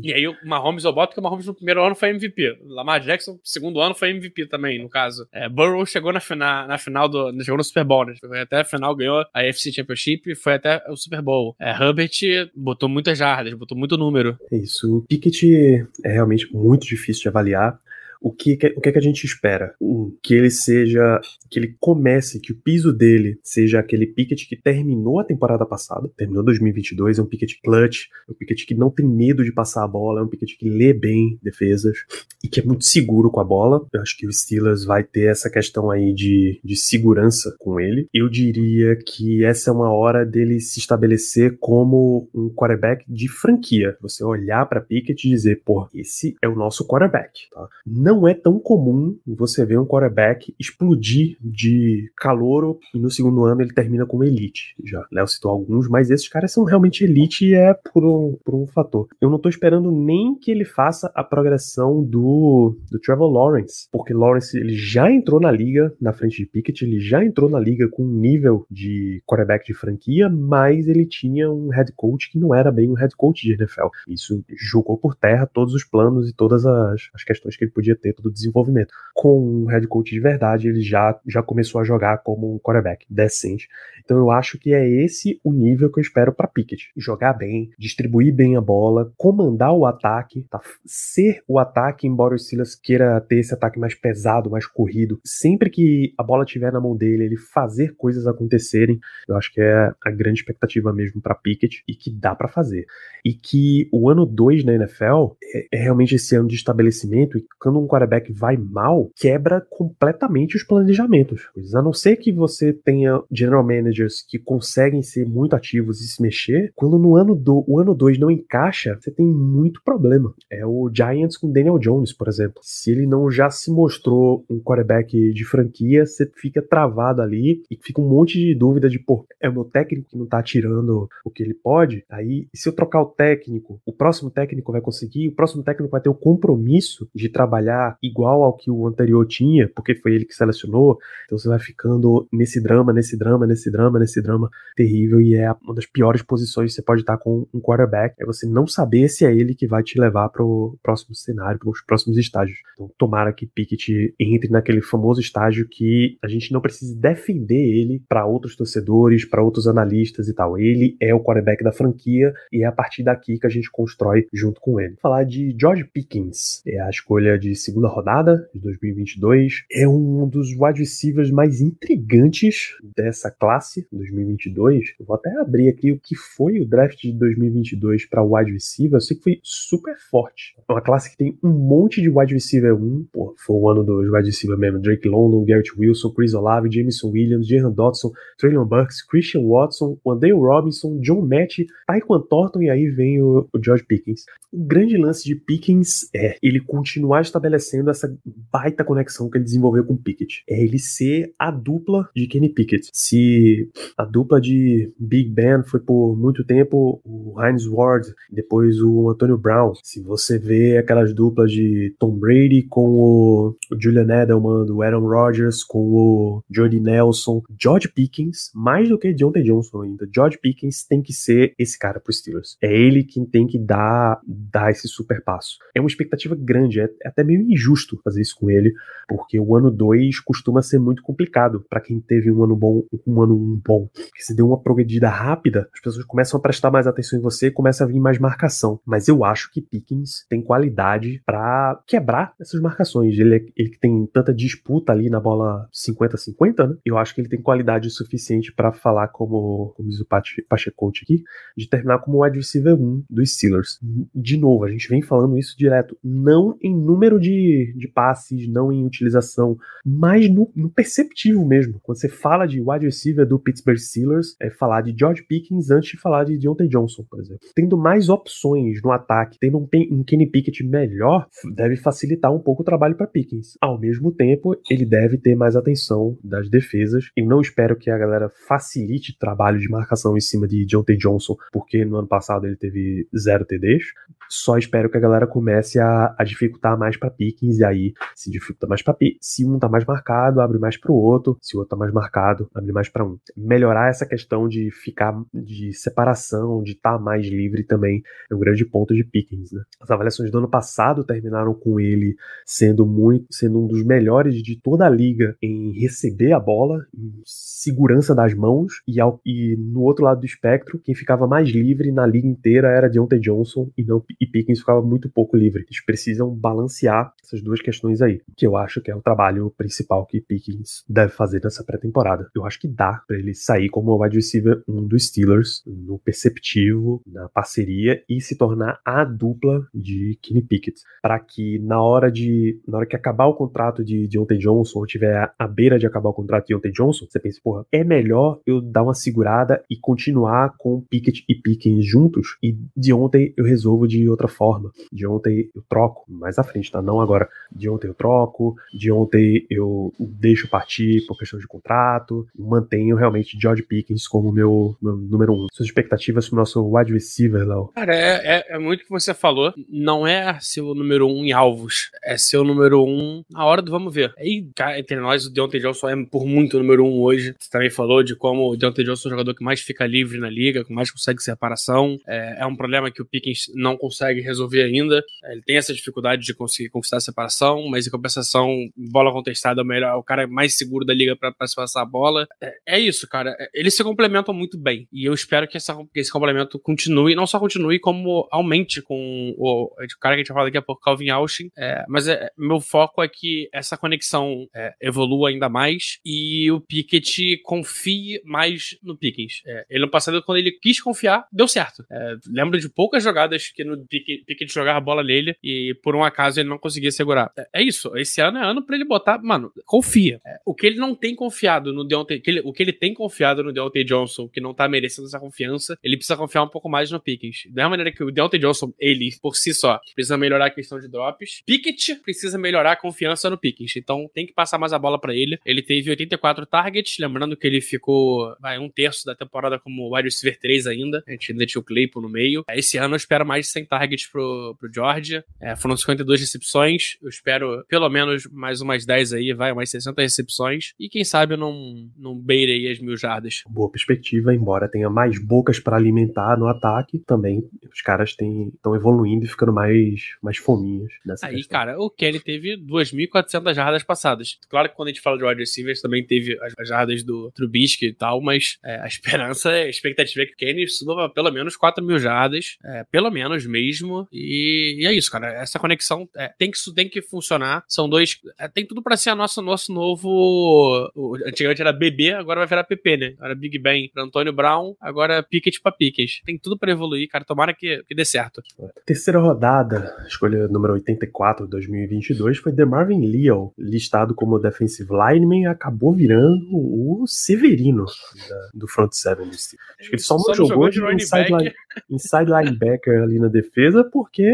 E aí o Mahomes eu boto que o Mahomes no primeiro ano foi MVP. Lamar Jackson, segundo ano foi MVP também, no caso. É, Burrow chegou na, na final do. chegou no Super Bowl, né? Foi até a final, ganhou a FC Championship, foi até o Super Bowl. É, Herbert botou muitas jardas, botou muito número. É isso. O Pickett é realmente muito difícil de avaliar o que, o que, é que a gente espera? Um, que ele seja, que ele comece, que o piso dele seja aquele Pickett que terminou a temporada passada, terminou 2022, é um Pickett clutch, é um Pickett que não tem medo de passar a bola, é um Pickett que lê bem defesas e que é muito seguro com a bola. Eu acho que o Steelers vai ter essa questão aí de, de segurança com ele. Eu diria que essa é uma hora dele se estabelecer como um quarterback de franquia. Você olhar para Pickett e dizer, pô, esse é o nosso quarterback, tá? não é tão comum você ver um quarterback explodir de calouro e no segundo ano ele termina como elite. Já Léo citou alguns, mas esses caras são realmente elite e é por um, por um fator. Eu não tô esperando nem que ele faça a progressão do, do Trevor Lawrence, porque Lawrence ele já entrou na liga na frente de Pickett, ele já entrou na liga com um nível de quarterback de franquia, mas ele tinha um head coach que não era bem um head coach de NFL. Isso jogou por terra todos os planos e todas as, as questões que ele podia ter do desenvolvimento. Com um head coach de verdade, ele já, já começou a jogar como um quarterback decente. Então eu acho que é esse o nível que eu espero para Pickett. Jogar bem, distribuir bem a bola, comandar o ataque, tá? ser o ataque, embora o Silas queira ter esse ataque mais pesado, mais corrido. Sempre que a bola estiver na mão dele, ele fazer coisas acontecerem, eu acho que é a grande expectativa mesmo para Pickett e que dá para fazer. E que o ano 2 na NFL é, é realmente esse ano de estabelecimento e quando um quarterback vai mal, quebra completamente os planejamentos. A não ser que você tenha general managers que conseguem ser muito ativos e se mexer, quando no ano do o ano 2 não encaixa, você tem muito problema. É o Giants com Daniel Jones, por exemplo. Se ele não já se mostrou um quarterback de franquia, você fica travado ali e fica um monte de dúvida de, pô, é o meu técnico que não tá tirando o que ele pode? Aí, se eu trocar o técnico, o próximo técnico vai conseguir, o próximo técnico vai ter o compromisso de trabalhar igual ao que o anterior tinha, porque foi ele que selecionou. Então você vai ficando nesse drama, nesse drama, nesse drama, nesse drama terrível e é uma das piores posições que você pode estar com um quarterback. É você não saber se é ele que vai te levar para o próximo cenário, para os próximos estágios. Então tomara que Pickett entre naquele famoso estágio que a gente não precise defender ele para outros torcedores, para outros analistas e tal. Ele é o quarterback da franquia e é a partir daqui que a gente constrói junto com ele. Falar de George Pickens, é a escolha de segunda rodada de 2022. É um dos wide receivers mais intrigantes dessa classe 2022. Eu vou até abrir aqui o que foi o draft de 2022 para wide receiver. Eu sei que foi super forte. É uma classe que tem um monte de wide receiver 1. Pô, foi o ano dos wide receiver mesmo. Drake London, Garrett Wilson, Chris Olave, Jameson Williams, Jahan Dodson, Traylon Burks, Christian Watson, Wandale Robinson, John Matt, Taekwon Thornton e aí vem o, o George Pickens. O grande lance de Pickens é ele continuar estabelecendo estabelecendo essa baita conexão que ele desenvolveu com o Pickett. É ele ser a dupla de Kenny Pickett. Se a dupla de Big Ben foi por muito tempo o Heinz Ward, depois o Antonio Brown. Se você vê aquelas duplas de Tom Brady com o Julian Edelman, do Aaron Rodgers, com o Jordy Nelson, George Pickens, mais do que Deontay Johnson ainda. George Pickens tem que ser esse cara pro Steelers. É ele quem tem que dar, dar esse super passo. É uma expectativa grande, é, é até meio injusto fazer isso com ele, porque o ano 2 costuma ser muito complicado para quem teve um ano bom, um ano um bom. Porque se deu uma progredida rápida, as pessoas começam a prestar mais atenção em você começa a vir mais marcação. Mas eu acho que Pickens tem qualidade para quebrar essas marcações. Ele, é, ele tem tanta disputa ali na bola 50-50, né? Eu acho que ele tem qualidade suficiente para falar como, como diz o Pacheco aqui, de terminar como wide receiver 1 dos Steelers. De novo, a gente vem falando isso direto. Não em número de, de passes, não em utilização, mas no, no perceptivo mesmo. Quando você fala de wide receiver do Pittsburgh Steelers, é falar de George Pickens antes de falar de Deontay Johnson, por exemplo. Tendo mais opções no ataque, tendo um, um Kenny Pickett melhor, deve facilitar um pouco o trabalho para Pickens. Ao mesmo tempo, ele deve ter mais atenção das defesas. Eu não espero que a galera facilite trabalho de marcação em cima de Deontay Johnson, porque no ano passado ele teve zero TDs. Só espero que a galera comece a, a dificultar mais para Pickens e aí se dificulta mais para Pickens. Se um tá mais marcado, abre mais para o outro. Se o outro tá mais marcado, abre mais para um. Melhorar essa questão de ficar de separação, de estar tá mais livre também é um grande ponto de Pickens, né? As avaliações do ano passado terminaram com ele sendo muito, sendo um dos melhores de toda a liga em receber a bola, em segurança das mãos e, ao, e no outro lado do espectro, quem ficava mais livre na liga inteira era Deontay Johnson e não e Pickens ficava muito pouco livre. Eles precisam balancear essas duas questões aí, que eu acho que é o trabalho principal que Pickens deve fazer nessa pré-temporada. Eu acho que dá para ele sair como wide receiver um dos Steelers no perceptivo, na parceria e se tornar a dupla de Kenny Pickett, para que na hora de na hora que acabar o contrato de Deontay Johnson ou tiver à beira de acabar o contrato de Deontay Johnson, você pensa, porra, é melhor eu dar uma segurada e continuar com Pickett e Pickens juntos e de ontem eu resolvo de outra forma. De ontem eu troco mais à frente, tá? Não agora. De ontem eu troco, de ontem eu deixo partir por questão de contrato, mantenho realmente George Pickens como meu, meu número um. Suas expectativas pro nosso wide receiver, Léo? Cara, é, é, é, muito o que você falou. Não é ser o número um em alvos, é ser o número um na hora do vamos ver. E entre nós, o Deontay Johnson é por muito o número um hoje. Você também falou de como o Deontay Johnson é o jogador que mais fica livre na liga, que mais consegue separação. É, é um problema que o Pickens não consegue resolver ainda. Ele tem essa dificuldade de conseguir conquistar a separação, mas em compensação, bola contestada é o melhor, o cara mais seguro da liga para se passar a bola. É, é, isso, cara. É, eles se complementam muito bem. E eu espero que, essa, que esse complemento continue, não só continue, como aumente com o, o cara que a gente vai falar daqui a pouco, Calvin Austin. É, mas é, meu foco é que essa conexão é, evolua ainda mais e o Pickett confie mais no Pickens. Ele no passado, quando ele quis confiar, deu certo. lembro de poucas jogadas que no Pickett, Pickett jogava a bola nele e por um acaso ele não conseguia segurar. É, isso. Esse ano é ano pra ele botar, mano, confia. o que ele não tem confiado no Deontay, que ele, o que ele tem confiado no Deontay Johnson, que não tá merecendo essa confiança, ele precisa confiar um pouco mais no Pickens. Da mesma maneira que o Deontay Johnson, ele, por si só, precisa melhorar a questão de drops, Pickett precisa melhorar a confiança no Pickens. Então tem que passar mais a bola para ele. Ele teve 84 targets, lembrando que ele ficou vai, um terço da temporada como wide receiver 3 ainda. A gente ainda tinha o Claypool no meio. Esse ano eu espero mais de 100 targets pro, pro Georgia. É, foram 52 recepções. Eu espero pelo menos mais umas 10 aí, vai, mais 60 recepções. E quem sabe eu não, não beire aí as mil jardas. Boa perspectiva, embora tenha mais bocas para alimentar no ataque, também os caras estão evoluindo e ficando mais, mais fominhos nessa Aí, questão. cara, o Kelly teve 2.400 jardas passadas. Claro que quando a gente fala de wide receivers, também teve as jardas do Trubisky e tal, mas é, a esperança, a expectativa é que o Kenny suba pelo menos 4 mil jardas, é, pelo menos mesmo, e, e, é isso, cara. Essa conexão é, tem, que, tem que funcionar. São dois. É, tem tudo para ser a nossa, nosso novo. Antigamente era BB, agora vai virar PP, né? Era Big Ben pra Antônio Brown, agora Pickett pra Pickens. Tem tudo para evoluir, cara. Tomara que, que dê certo. Terceira rodada, escolha número 84 de 2022, foi DeMarvin Leal, listado como defensive lineman, acabou virando o Severino da, do front seven. Acho que ele só, só não jogou, jogou de inside, line, inside linebacker ali na, def, defesa porque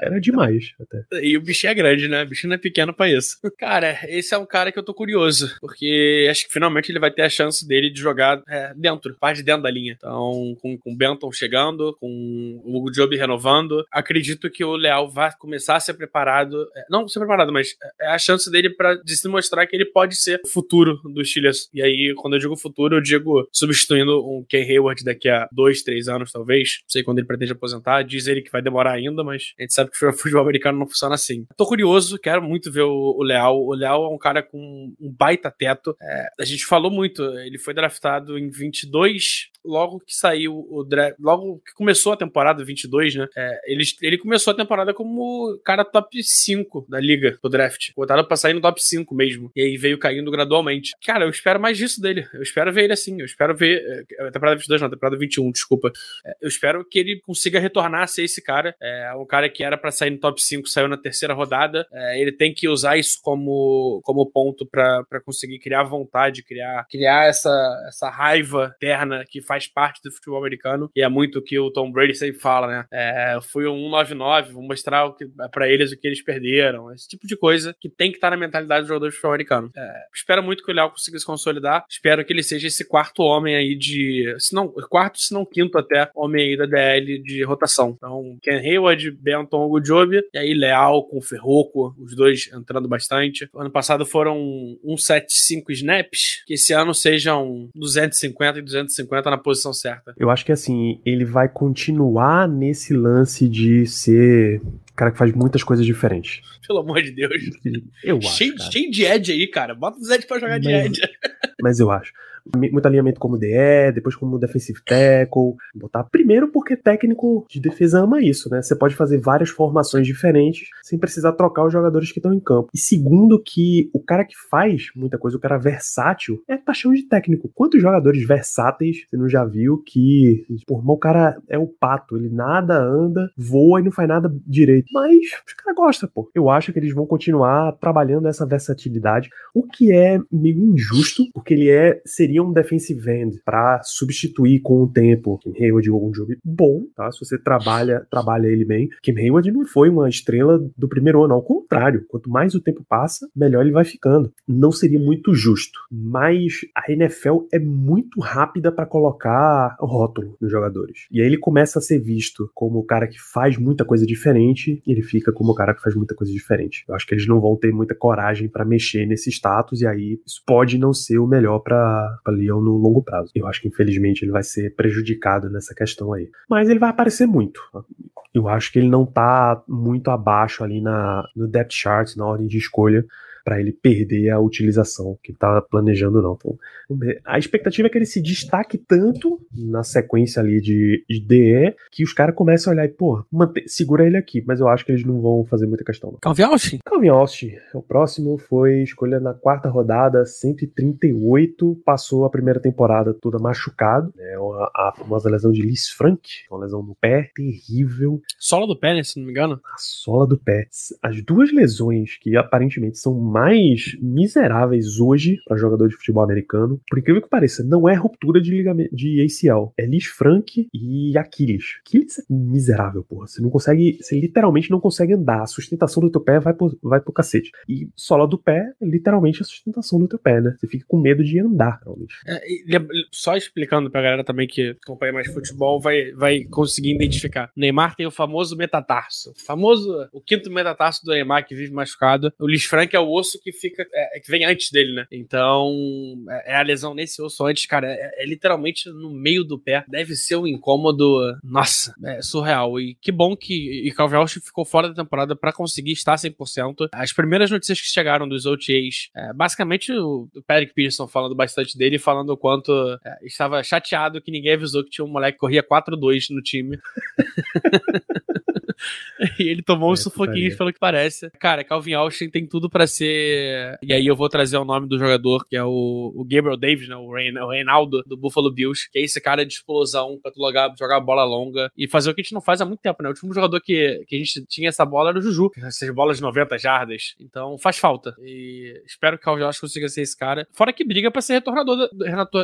era demais até. E o bicho é grande, né? O bicho não é pequeno pra isso. Cara, esse é um cara que eu tô curioso, porque acho que finalmente ele vai ter a chance dele de jogar é, dentro, parte de dentro da linha. Então, com, com o Benton chegando, com o Job renovando, acredito que o Leal vai começar a ser preparado, é, não ser preparado, mas é a chance dele para de se mostrar que ele pode ser o futuro dos Steelers. E aí, quando eu digo futuro, eu digo substituindo um Ken Hayward daqui a dois, três anos, talvez. Não sei quando ele pretende aposentar. Diz ele que vai demorar ainda, mas a gente sabe que o futebol americano não funciona assim. Tô curioso, quero muito ver o, o Leal. O Leal é um cara com um baita teto. É, a gente falou muito, ele foi draftado em 22, logo que saiu o draft, logo que começou a temporada 22, né? É, ele, ele começou a temporada como cara top 5 da liga do draft. Botado pra sair no top 5 mesmo. E aí veio caindo gradualmente. Cara, eu espero mais disso dele. Eu espero ver ele assim. Eu espero ver. É, temporada 22, não, temporada 21, desculpa. É, eu espero que ele consiga retornar a ser esse cara. É um cara que era para sair no top 5, saiu na terceira rodada. É, ele tem que usar isso como, como ponto para conseguir criar vontade, criar, criar essa, essa raiva eterna que faz parte do futebol americano. E é muito o que o Tom Brady sempre fala, né? É, fui um 199, vou mostrar para eles o que eles perderam. Esse tipo de coisa que tem que estar na mentalidade do jogador de futebol americano. É, espero muito que o Léo consiga se consolidar. Espero que ele seja esse quarto homem aí de. Se não, quarto, se não quinto até, homem aí da DL de rotação. Então, Ken Hayward, Benton Hugo Job, e aí Leal com Ferroco, os dois entrando bastante. Ano passado foram 175 snaps, que esse ano sejam 250 e 250 na posição certa. Eu acho que assim, ele vai continuar nesse lance de ser cara que faz muitas coisas diferentes. Pelo amor de Deus. Eu acho. Cheio, cheio de Ed aí, cara. Bota o Zed pra jogar de Ed. Mas eu acho muito alinhamento como DE, depois como defensive tackle, botar primeiro porque técnico de defesa ama isso, né? Você pode fazer várias formações diferentes sem precisar trocar os jogadores que estão em campo. E segundo que o cara que faz muita coisa, o cara versátil, é paixão de técnico. Quantos jogadores versáteis você não já viu que, por o cara é o pato, ele nada, anda, voa e não faz nada direito. Mas os caras gostam, pô. Eu acho que eles vão continuar trabalhando essa versatilidade, o que é meio injusto, porque ele é seria seria um defensive end para substituir com o tempo Kim Hayward ou um jogo bom, tá? Se você trabalha, trabalha ele bem. Kim Hayward não foi uma estrela do primeiro ano, ao contrário. Quanto mais o tempo passa, melhor ele vai ficando. Não seria muito justo, mas a NFL é muito rápida para colocar rótulo nos jogadores. E aí ele começa a ser visto como o cara que faz muita coisa diferente e ele fica como o cara que faz muita coisa diferente. Eu acho que eles não vão ter muita coragem para mexer nesse status e aí isso pode não ser o melhor para Leão no longo prazo. Eu acho que infelizmente ele vai ser prejudicado nessa questão aí. Mas ele vai aparecer muito. Eu acho que ele não tá muito abaixo ali na, no depth chart, na ordem de escolha para ele perder a utilização que tá planejando não. Então, a expectativa é que ele se destaque tanto na sequência ali de, de DE que os caras começam a olhar e, pô, segura ele aqui, mas eu acho que eles não vão fazer muita questão. Não. Calvin Austin? Calvin Austin, o próximo foi escolha na quarta rodada, 138, passou a primeira temporada toda machucado, né, a, a famosa lesão de Liz Frank, uma lesão no pé terrível. Sola do pé, né, se não me engano? A sola do pé. As duas lesões que aparentemente são mais miseráveis hoje para jogador de futebol americano, por incrível que pareça, não é ruptura de ligamento de ACL, é Liz Frank e Aquiles. Aquiles é miserável, porra. Você não consegue, você literalmente não consegue andar. A sustentação do teu pé vai pro, vai pro cacete. E sola do pé é literalmente a sustentação do teu pé, né? Você fica com medo de andar, realmente. É, só explicando pra galera também que acompanha mais futebol, vai, vai conseguir identificar. Neymar tem o famoso metatarso. Famoso, o quinto metatarso do Neymar que vive machucado. O Liz Frank é o osso osso que fica. É, que vem antes dele, né? Então, é, é a lesão nesse osso antes, cara. É, é, literalmente no meio do pé. Deve ser um incômodo. Nossa, é surreal. E que bom que e Calvin Austin ficou fora da temporada para conseguir estar 100%. As primeiras notícias que chegaram dos OTAs, é, basicamente o, Patrick Peterson falando bastante dele, falando o quanto é, estava chateado que ninguém avisou que tinha um moleque que corria 4-2 no time. e ele tomou é, um sufoquinho, pelo que parece. Cara, Calvin Austin tem tudo para ser. E aí eu vou trazer o nome do jogador, que é o, o Gabriel Davis, né? O, Rein, o Reinaldo do Buffalo Bills, que é esse cara de explosão pra tu jogar, jogar bola longa e fazer o que a gente não faz há muito tempo, né? O último jogador que, que a gente tinha essa bola era o Juju, essas bolas de 90 jardas. Então faz falta. E espero que o Calvin Austin consiga ser esse cara. Fora que briga pra ser retornador,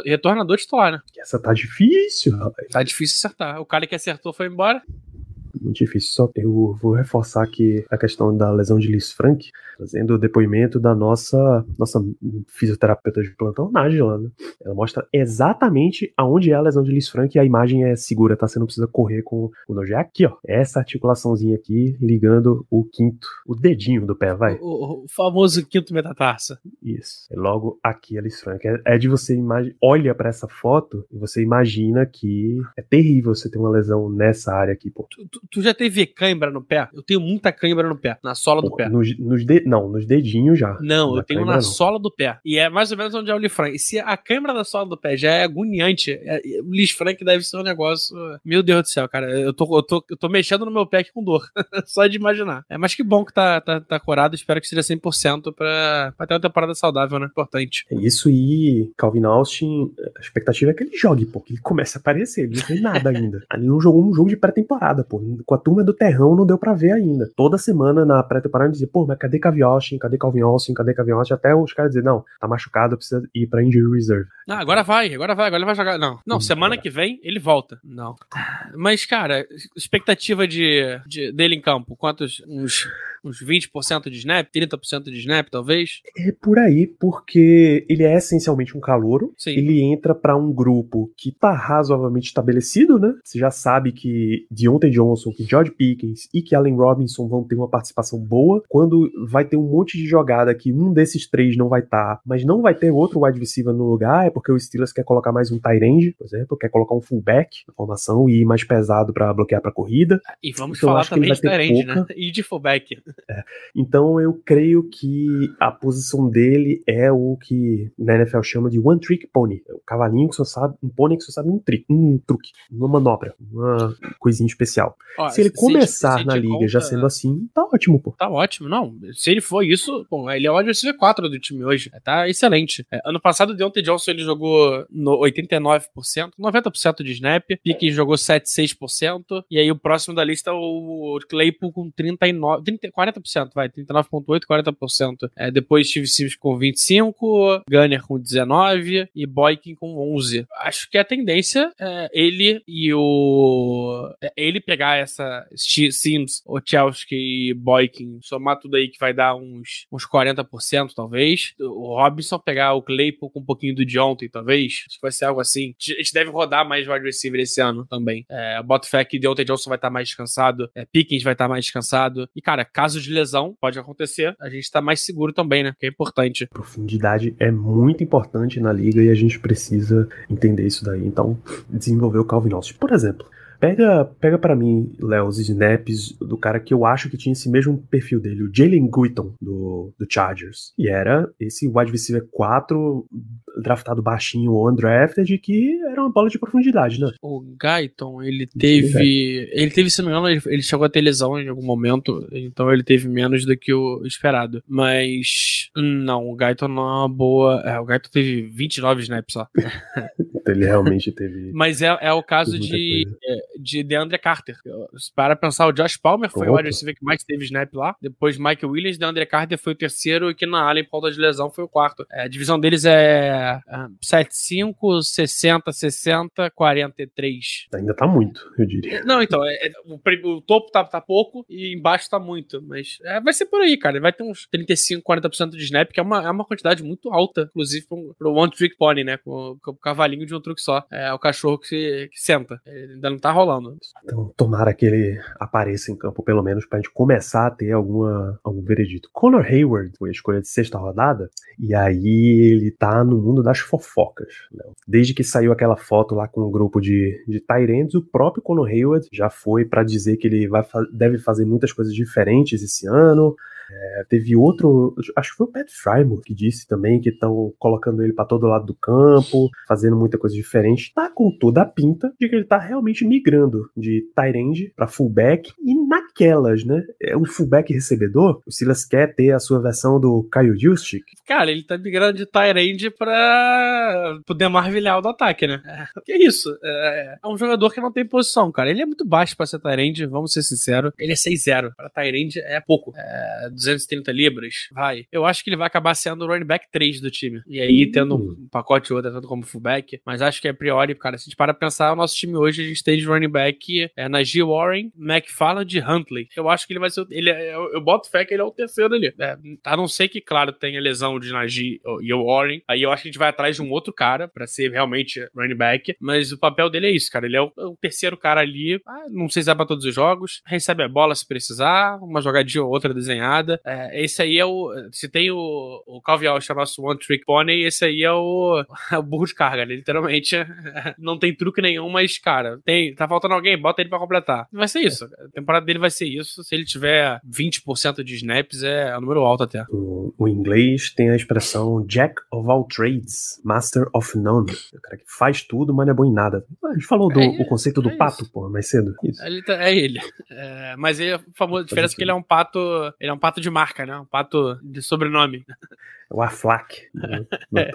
retornador titular, né? Essa tá difícil, rapaz. Tá difícil acertar. O cara que acertou foi embora. Muito difícil. Só eu vou reforçar aqui a questão da lesão de Liz Frank, trazendo o depoimento da nossa, nossa fisioterapeuta de plantão, Nájila, né? Ela mostra exatamente aonde é a lesão de Liz Frank e a imagem é segura, tá? Você não precisa correr com o nojo. É aqui, ó. Essa articulaçãozinha aqui ligando o quinto, o dedinho do pé, vai. O, o famoso quinto metatarsa. Isso. É logo aqui a Liz Frank. É, é de você imaginar. Olha para essa foto e você imagina que é terrível você ter uma lesão nessa área aqui, pô. Tu, tu, tu já teve cãibra no pé? Eu tenho muita cãibra no pé, na sola do pé. Nos, nos de- Não, nos dedinhos já. Não, eu Na tenho cãibra, na não. sola do pé. E é mais ou menos onde é o Lee Frank. E se a câmera da sola do pé já é agoniante, é- o Lee Frank deve ser um negócio. Meu Deus do céu, cara. Eu tô, eu tô, eu tô mexendo no meu pé aqui com dor. Só de imaginar. É, mas que bom que tá, tá, tá curado. Espero que seja 100% pra, pra ter uma temporada saudável, né? Importante. É isso e Calvin Austin, a expectativa é que ele jogue, pô, que ele comece a aparecer. Ele não fez nada ainda. Ele não jogou um jogo de pré-temporada, pô. Com a turma do Terrão não deu pra ver ainda. Toda semana na pré-temporada dizia, pô, mas cadê Calvin Austin? Cadê Calvin Austin? Cadê Calvin Austin? Até os caras dizer, não, tá machucado, precisa ir pra injury reserve. Ah, agora vai, agora vai, agora ele vai jogar. Não, não, Hum, semana agora. que vem ele volta. Não. Mas, cara, expectativa de, de- dele em campo, quantos? Uns, uns 20% de snap, 30% de snap, talvez? É por aí, porque ele é essencialmente um calouro. Sim. Ele entra pra um grupo que tá razoavelmente estabelecido, né? Você já sabe que Deontay Johnson, que George Pickens e que Allen Robinson vão ter uma participação boa. Quando vai ter um monte de jogada que um desses três não vai estar, mas não vai ter outro wide receiver no lugar, é porque o Steelers quer colocar mais um tight end, por exemplo, quer colocar um fullback na formação e ir mais pesado pra bloquear pra corrida. E vamos Então, falar também de ter Tyrande, né? E de fullback. Então eu creio que a posição dele é o que na NFL chama de one trick pony. É o cavalinho que só sabe, um pônei que só sabe um trick, um truque, uma manobra, uma coisinha especial. Ó, se ele gente- começar se na liga já conta- sendo assim, tá ótimo, pô. Tá ótimo, não. Se ele for isso, bom, ele é o receiver 4 do time hoje. É, Tá excelente. É, ano passado, o Deontay Johnson ele jogou no 89%, 90% de snap. Pickens jogou 76%. E aí o próximo da lista é o Claypool com 39, 30, 40%, vai. 39,8%, 40%. É, depois Steve Sims com 25%, Gunner com 19% e Boykin com 11%. Acho que a tendência é ele e o. é ele pegar essa Sims, Ochelski e Boykin, somar tudo aí que vai dar uns, uns 40%, talvez. O Robinson pegar o Claypool com um pouquinho do Deontay, talvez. Acho que vai ser algo assim. A gente deve rodar mais wide receiver esse ano também. É, bota fé que Deontay Johnson vai estar mais descansado, é, Pickens vai estar mais descansado. E, cara, caso de lesão, pode acontecer, a gente tá mais seguro também, né? Que é importante. Profundidade é muito importante na liga e a gente precisa entender isso daí. Então, desenvolver o Calvin Austin. Por exemplo, pega, pega para mim, Léo, os snaps do cara que eu acho que tinha esse mesmo perfil dele, o Jalen Guiton, do, do Chargers. E era esse wide receiver 4, draftado baixinho undrafted, que era uma bola de profundidade, né? O Guyton, ele teve. Ele teve, se não me engano, ele, chegou a ter lesão em algum momento, então ele teve menos do que o esperado. Mas. Não, o Guyton não é uma boa. É, o Guyton teve 29 snaps só. Então ele realmente teve. Mas é, é o caso de, é, de DeAndre Carter. Para pensar, o Josh Palmer foi o Opa. wide receiver que mais teve snap lá. Depois Mike Williams, DeAndre Carter foi o terceiro e que na Allen, por falta de lesão, foi o quarto. É, a divisão deles é ah, 7-5, 60, 60, 43. Ainda tá muito, eu diria. Não, então, é- é- o, o topo tá, tá pouco e embaixo tá muito. Mas é, vai ser por aí, cara. Vai ter uns 35, 40% de snap, que é uma, é uma quantidade muito alta, inclusive pro, pro One Trick Pony, né? Com, com o cavalinho de um truque só. É o cachorro que, que senta. Ele ainda não tá rolando. Então, tomara que ele apareça em campo, pelo menos, pra gente começar a ter alguma, algum veredito. Conor Hayward foi a escolha de sexta rodada, e aí ele tá no mundo das fofocas. né? Desde que saiu aquela foto lá com o grupo de, de Tyrands, o próprio Conor Hayward já foi pra dizer que ele vai, deve fazer muitas coisas diferentes esse ano. É, teve outro, acho que foi o Pat Frymore que disse também que estão colocando ele pra todo lado do campo, fazendo muita coisa diferente. Tá com toda a pinta de que ele tá realmente migrando de tight end pra fullback. E na naquelas, né? É um fullback recebedor. O Silas quer ter a sua versão do Kyle Juszczyk. Cara, ele tá migrando de Tyrande pra poder marvilhar o do ataque, né? É, que isso? É, é, um jogador que não tem posição, cara. Ele é muito baixo pra ser Tyrande, vamos ser sinceros. Ele é 6-0. Pra Tyrande é pouco. É 230 libras. Vai. Eu acho que ele vai acabar sendo o running back 3 do time. E aí, tendo um pacote ou outro, tanto como fullback. Mas acho que a priori, cara, se a gente para pensar, o nosso time hoje, a gente tem de running back é, Najee Warren, McFarland de Huntley. Eu acho que ele vai ser. Ele, é, eu, eu boto fé que ele é o terceiro ali. É, a não ser que, claro, tenha lesão de Najee e o Warren. Aí eu acho que a gente vai atrás de um outro cara para ser realmente running back. Mas o papel dele é isso, cara. Ele é o, o terceiro cara ali. Ah, não sei se é pra todos os jogos. Recebe a bola se precisar. Uma jogadinha ou outra desenhada. É, esse aí é o. Se tem o, o Calvin Alsh, nosso One Trick Pony, esse aí é o, é o burro de carga, né? Literalmente. não tem truque nenhum, mas, cara, tem, tá faltando alguém, bota ele para completar. Vai ser isso. A temporada dele vai ser isso. Se ele tiver 20% de snaps, é, o número alto até. O, o, inglês tem a expressão Jack of all trades, Master of none. O cara que faz tudo, mas não é bom em nada. A gente falou do é, o conceito do é pato, pô, mais cedo. Isso. Ele tá, é ele. É, mas ele é famoso. A diferença é que ele é um pato. Ele é um pato de marca, né? Um pato de sobrenome. O Aflac. No, no é.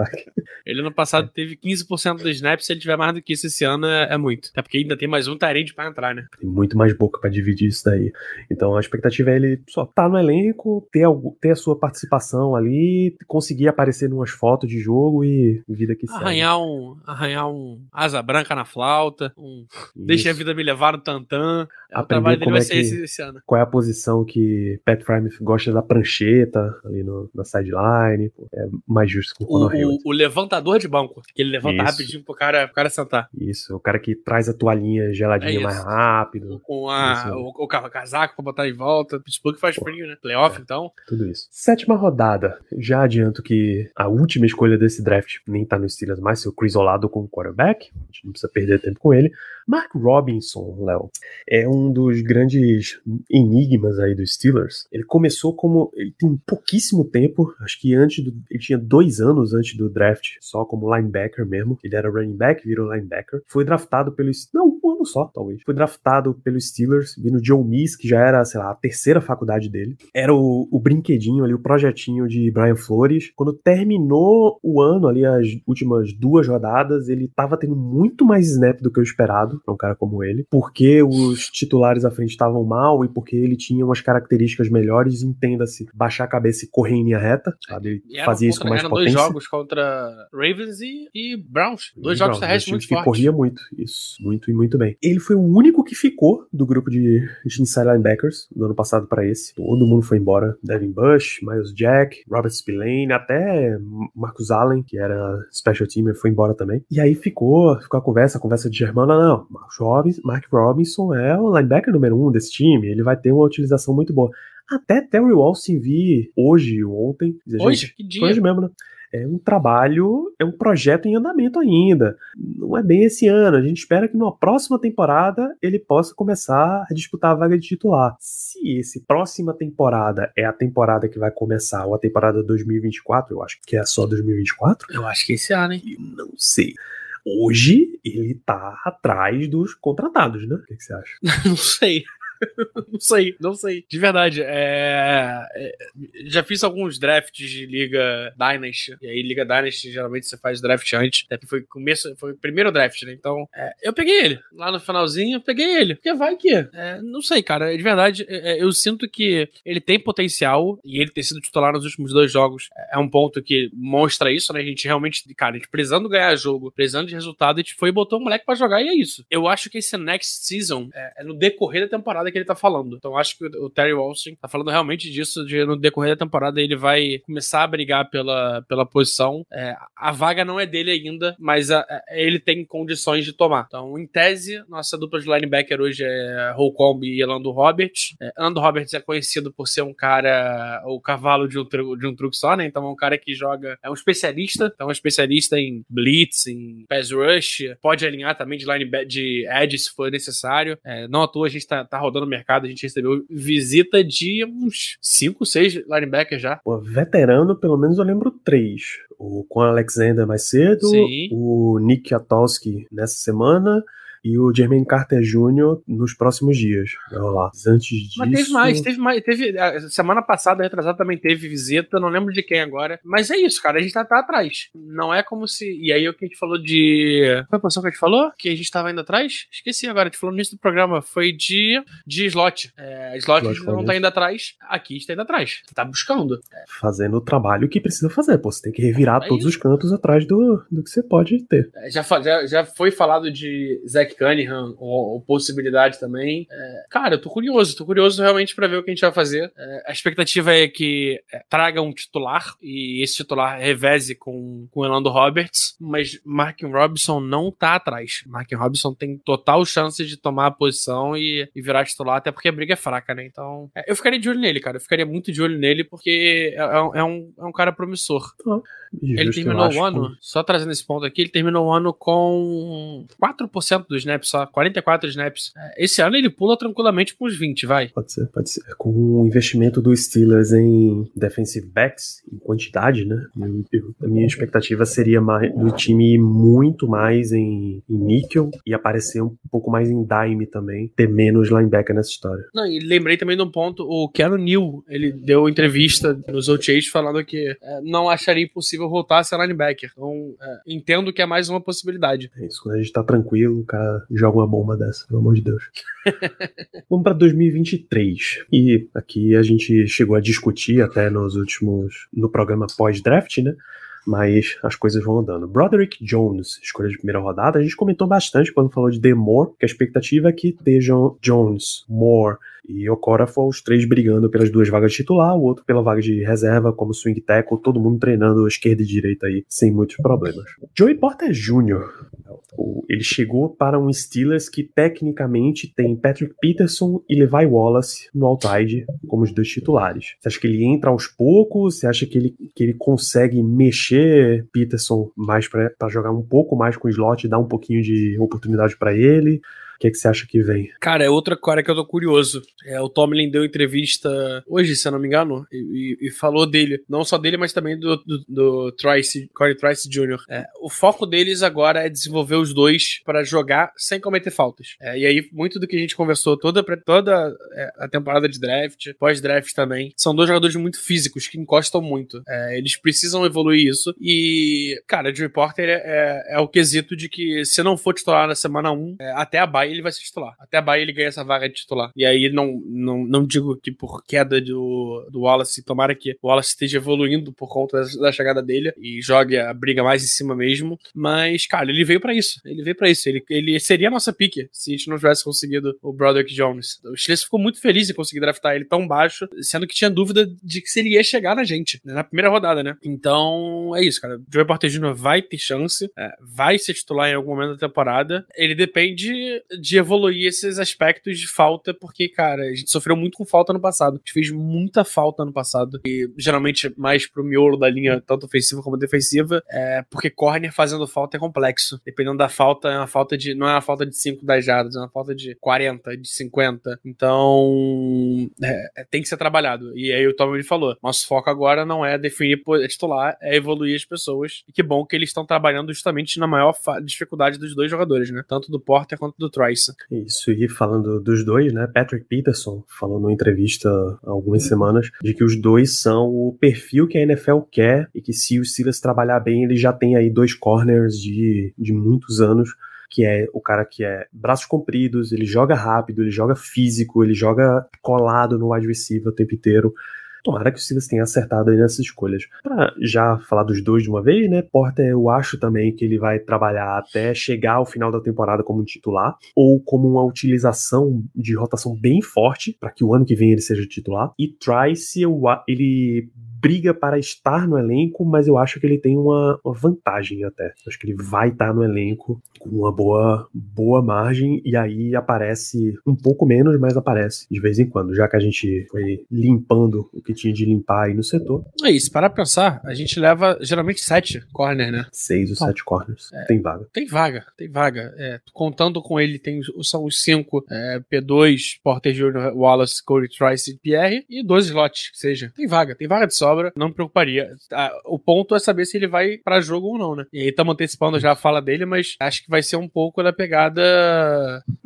Ele no passado teve 15% dos snaps, se ele tiver mais do que isso esse ano é, é muito. Até porque ainda tem mais um Tyrande pra entrar, né? Tem muito mais boca para dividir isso daí. Então a expectativa é ele só tá no elenco, ter, algo, ter a sua participação ali, conseguir aparecer numas fotos de jogo e vida que arranhar segue. um Arranhar um asa branca na flauta, um deixa a vida me levar no tantã. É, o trabalho dele vai é ser esse, esse ano. Qual é a posição que Pat Frymouth gosta da prancheta ali no, na sideline é mais justo com o, o, o levantador de banco, que ele levanta isso. rapidinho pro cara, pro cara sentar. Isso, o cara que traz a toalhinha geladinha é mais rápido. Com a, o, o, casaco pra botar em volta. Pittsburgh faz frio, né? Playoff, é, então. Tudo isso. Sétima rodada. Já adianto que a última escolha desse draft nem tá no Steelers mais, seu Chris Olado com quarterback. A gente não precisa perder tempo com ele. Mark Robinson, Léo, é um dos grandes enigmas aí dos Steelers. Ele começou como. Ele tem pouquíssimo tempo, acho que antes do. Ele tinha dois anos antes do draft, só como linebacker mesmo. Ele era running back, virou linebacker. Foi draftado pelos. Não, um ano só, talvez. Foi draftado pelos Steelers, vindo John Miss, que já era, sei lá, a terceira faculdade dele. Era o, o brinquedinho ali, o projetinho de Brian Flores. Quando terminou o ano ali, as últimas duas rodadas, ele tava tendo muito mais snap do que eu esperado para um cara como ele, porque os titulares à frente estavam mal e porque ele tinha umas características melhores, entenda-se, baixar a cabeça e correr em linha reta, sabe? Ele fazia isso com mais eram potência. dois jogos contra Ravens e, e Browns, dois e jogos terrestres muito fortes. que corria muito, isso, muito e muito bem. Ele foi o único que ficou do grupo de, de inside linebackers do ano passado para esse. Todo mundo foi embora. Devin Bush, Miles Jack, Robert Spillane, até Marcus Allen, que era special teamer, foi embora também. E aí ficou, ficou a conversa, a conversa de Germana, não, Mark Robinson é o linebacker número um desse time, ele vai ter uma utilização muito boa. Até Terry Walston vi hoje, ontem. Hoje? que dia? Hoje mesmo, né? É um trabalho, é um projeto em andamento ainda. Não é bem esse ano. A gente espera que na próxima temporada ele possa começar a disputar a vaga de titular. Se esse próxima temporada é a temporada que vai começar, ou a temporada 2024, eu acho que é só 2024. Eu acho que é esse ano, hein? Não sei. Hoje ele tá atrás dos contratados, né? O que, que você acha? Não sei. não sei, não sei. De verdade, é... é... já fiz alguns drafts de Liga Dynasty. E aí, Liga Dynasty, geralmente você faz draft antes. Até foi começo, foi o primeiro draft, né? Então, é... eu peguei ele. Lá no finalzinho, eu peguei ele. Porque vai que. É... não sei, cara. De verdade, é, é, eu sinto que ele tem potencial. E ele ter sido titular nos últimos dois jogos é um ponto que mostra isso, né? A gente realmente, cara, a gente precisando ganhar jogo, precisando de resultado, a gente foi e botou o moleque pra jogar e é isso. Eu acho que esse next season é no decorrer da temporada temporada que ele tá falando. Então acho que o Terry Walston tá falando realmente disso, de no decorrer da temporada ele vai começar a brigar pela, pela posição. É, a vaga não é dele ainda, mas a, a, ele tem condições de tomar. Então, em tese, nossa dupla de linebacker hoje é Holcomb e Elando Roberts. É, Roberts é conhecido por ser um cara, o cavalo de um, de um truque só, né? Então é um cara que joga, é um especialista, então é um especialista em blitz, em pass rush, pode alinhar também de linebacker, de edge se for necessário. É, não à toa a gente tá, tá rodando no mercado, a gente recebeu visita de uns 5, 6 linebackers já. Pô, veterano, pelo menos eu lembro três. O Quan Alexander mais cedo, Sim. o Nick Atowski nessa semana e o Jermaine Carter Jr. nos próximos dias. Vai rolar. Antes disso... Mas teve mais, teve mais. Teve, a semana passada, retrasada, também teve visita, não lembro de quem agora. Mas é isso, cara, a gente tá, tá atrás. Não é como se. E aí o que a gente falou de. Qual a posição que a gente falou? Que a gente tava indo atrás? Esqueci agora, a gente falou no início do programa. Foi de, de slot. É, slot, slot não tá indo atrás, aqui está indo atrás. Tá buscando. Fazendo o trabalho que precisa fazer, pô. Você tem que revirar é todos isso. os cantos atrás do, do que você pode ter. É, já, já, já foi falado de Zach Cunningham, ou, ou possibilidade também. É, cara, eu tô curioso, tô curioso realmente para ver o que a gente vai fazer. É, a expectativa é que é, traga um titular e esse titular reveze com, com o Elando Roberts, mas Mark Robinson não tá atrás. Mark Robinson tem total chance de tomar a posição e, e virar titular, até porque a briga é fraca, né? Então, é, eu ficaria de olho nele, cara. Eu ficaria muito de olho nele porque é, é, é um, é um cara promissor. Ah, ele terminou o ano, que... só trazendo esse ponto aqui, ele terminou o ano com 4% dos snaps, só 44 snaps. É, esse ano ele pula tranquilamente com uns 20, vai. Pode ser, pode ser. Com o investimento do Steelers em defensive backs, em quantidade, né? A minha expectativa seria mais, do time ir muito mais em, em níquel e aparecer um pouco mais em dime também, ter menos linebacker nessa história. Não, e lembrei também de um ponto, o Keanu Neal, ele deu entrevista nos OTAs falando que é, não acharia impossível voltar a ser linebacker. Então, é, entendo que é mais uma possibilidade. É isso, quando a gente tá tranquilo, o cara joga uma bomba dessa, pelo amor de Deus. Vamos para 2023. E aqui a gente chegou a discutir até nos últimos. no programa pós-draft, né? mas as coisas vão andando. Broderick Jones, escolha de primeira rodada, a gente comentou bastante quando falou de Demore, que a expectativa é que estejam Jones, Moore e Okora foram os três brigando pelas duas vagas de titular, o outro pela vaga de reserva, como swing tackle, todo mundo treinando esquerda e direita aí, sem muitos problemas. Joey Porter Jr., ele chegou para um Steelers que tecnicamente tem Patrick Peterson e Levi Wallace no outside como os dois titulares. Você acha que ele entra aos poucos? Você acha que ele, que ele consegue mexer Peterson mais para jogar um pouco mais com o slot e dar um pouquinho de oportunidade para ele? O que, é que você acha que vem? Cara, é outra cara que eu tô curioso. É, o Tomlin deu entrevista hoje, se eu não me engano, e, e, e falou dele. Não só dele, mas também do, do, do Trice, Corey Trice Jr. É, o foco deles agora é desenvolver os dois para jogar sem cometer faltas. É, e aí, muito do que a gente conversou toda, toda é, a temporada de draft, pós-draft também, são dois jogadores muito físicos que encostam muito. É, eles precisam evoluir isso. E, cara, Joey Porter é, é, é, o quesito de que se não for titular na semana 1, até a bye Bahia ele vai ser titular. Até a Bahia ele ganha essa vaga de titular. E aí não, não, não digo que por queda do, do Wallace, tomara que o Wallace esteja evoluindo por conta da, da chegada dele e jogue a briga mais em cima mesmo. Mas, cara, ele veio para isso. Ele veio para isso. Ele, ele seria a nossa pique se a gente não tivesse conseguido o Broderick Jones. O Steelers ficou muito feliz em conseguir draftar ele tão baixo, sendo que tinha dúvida de que se ele ia chegar na gente, né, na primeira rodada, né? Então, é isso, cara. O Joey Porter Jr. vai ter chance, é, vai ser titular em algum momento da temporada. Ele depende de evoluir esses aspectos de falta, porque, cara, a gente sofreu muito com falta no passado. A gente fez muita falta no passado. E geralmente mais pro miolo da linha, tanto ofensiva como defensiva. É, porque corner fazendo falta é complexo. Dependendo da falta, é uma falta de. Não é uma falta de 5, 10 jardas, é uma falta de 40, de 50. Então. É, é, tem que ser trabalhado. E aí o Tom falou: nosso foco agora não é definir titular, é evoluir as pessoas. E que bom que eles estão trabalhando justamente na maior dificuldade dos dois jogadores, né? Tanto do Porter quanto do Troy. Isso, e falando dos dois, né? Patrick Peterson falou numa entrevista há algumas semanas de que os dois são o perfil que a NFL quer e que se o Silas trabalhar bem, ele já tem aí dois corners de, de muitos anos que é o cara que é braços compridos, ele joga rápido, ele joga físico, ele joga colado no wide receiver o tempo inteiro. Tomara que o Silas tenha acertado aí nessas escolhas. Pra já falar dos dois de uma vez, né? Porter, eu acho também que ele vai trabalhar até chegar ao final da temporada como titular, ou como uma utilização de rotação bem forte, para que o ano que vem ele seja titular. E Trice, ele briga para estar no elenco, mas eu acho que ele tem uma, uma vantagem até. Acho que ele vai estar no elenco com uma boa, boa margem e aí aparece um pouco menos, mas aparece de vez em quando, já que a gente foi limpando o que tinha de limpar aí no setor. É isso, para pensar, a gente leva geralmente sete corners, né? Seis ou então, sete corners. É, tem vaga. Tem vaga, tem vaga. É, contando com ele, tem, são os cinco é, P2, Porter Jr., Wallace, Corey Trice e Pierre, e dois slots, que seja. Tem vaga, tem vaga de só sobra, não me preocuparia. O ponto é saber se ele vai para jogo ou não, né? E aí estamos antecipando já a fala dele, mas acho que vai ser um pouco da pegada.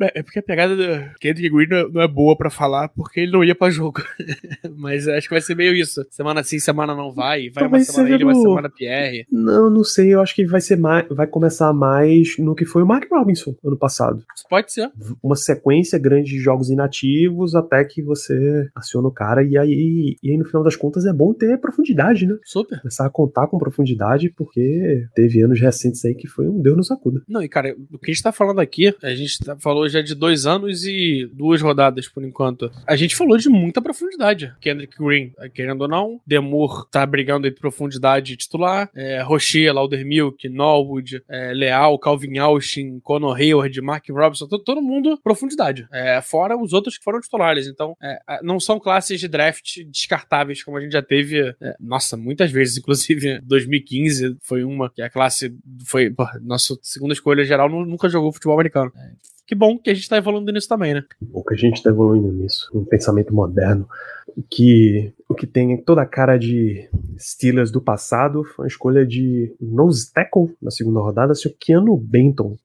É, é porque a pegada do Kendrick Green não é boa para falar, porque ele não ia para jogo. mas acho que vai ser meio isso. Semana sim, semana não vai. Vai Talvez uma semana ele, uma semana Pierre. Não, não sei. Eu acho que vai ser mais. Vai começar mais no que foi o Mark Robinson ano passado. Pode ser. Uma sequência grande de jogos inativos até que você aciona o cara e aí, e aí no final das contas é bom ter profundidade, né? Super. Começar a contar com profundidade porque teve anos recentes aí que foi um Deus nos acuda. Não, e cara, o que a gente tá falando aqui, a gente tá, falou já de dois anos e duas rodadas por enquanto. A gente falou de muita profundidade. Kendrick Green, querendo ou não, Demur tá brigando aí profundidade titular, é, Rocher, Laudermilk, Norwood, é, Leal, Calvin Austin, Conor Hayward, Mark Robinson, todo, todo mundo profundidade. É, fora os outros que foram titulares. Então, é, não são classes de draft descartáveis como a gente já teve, é, nossa, muitas vezes, inclusive 2015 foi uma que a classe foi, pô, nossa segunda escolha geral nunca jogou futebol americano. É, que bom que a gente tá evoluindo nisso também, né? Bom que a gente tá evoluindo nisso, um pensamento moderno, que o que tem toda a cara de Steelers do passado foi a escolha de nose tackle na segunda rodada, seu Keanu Benton.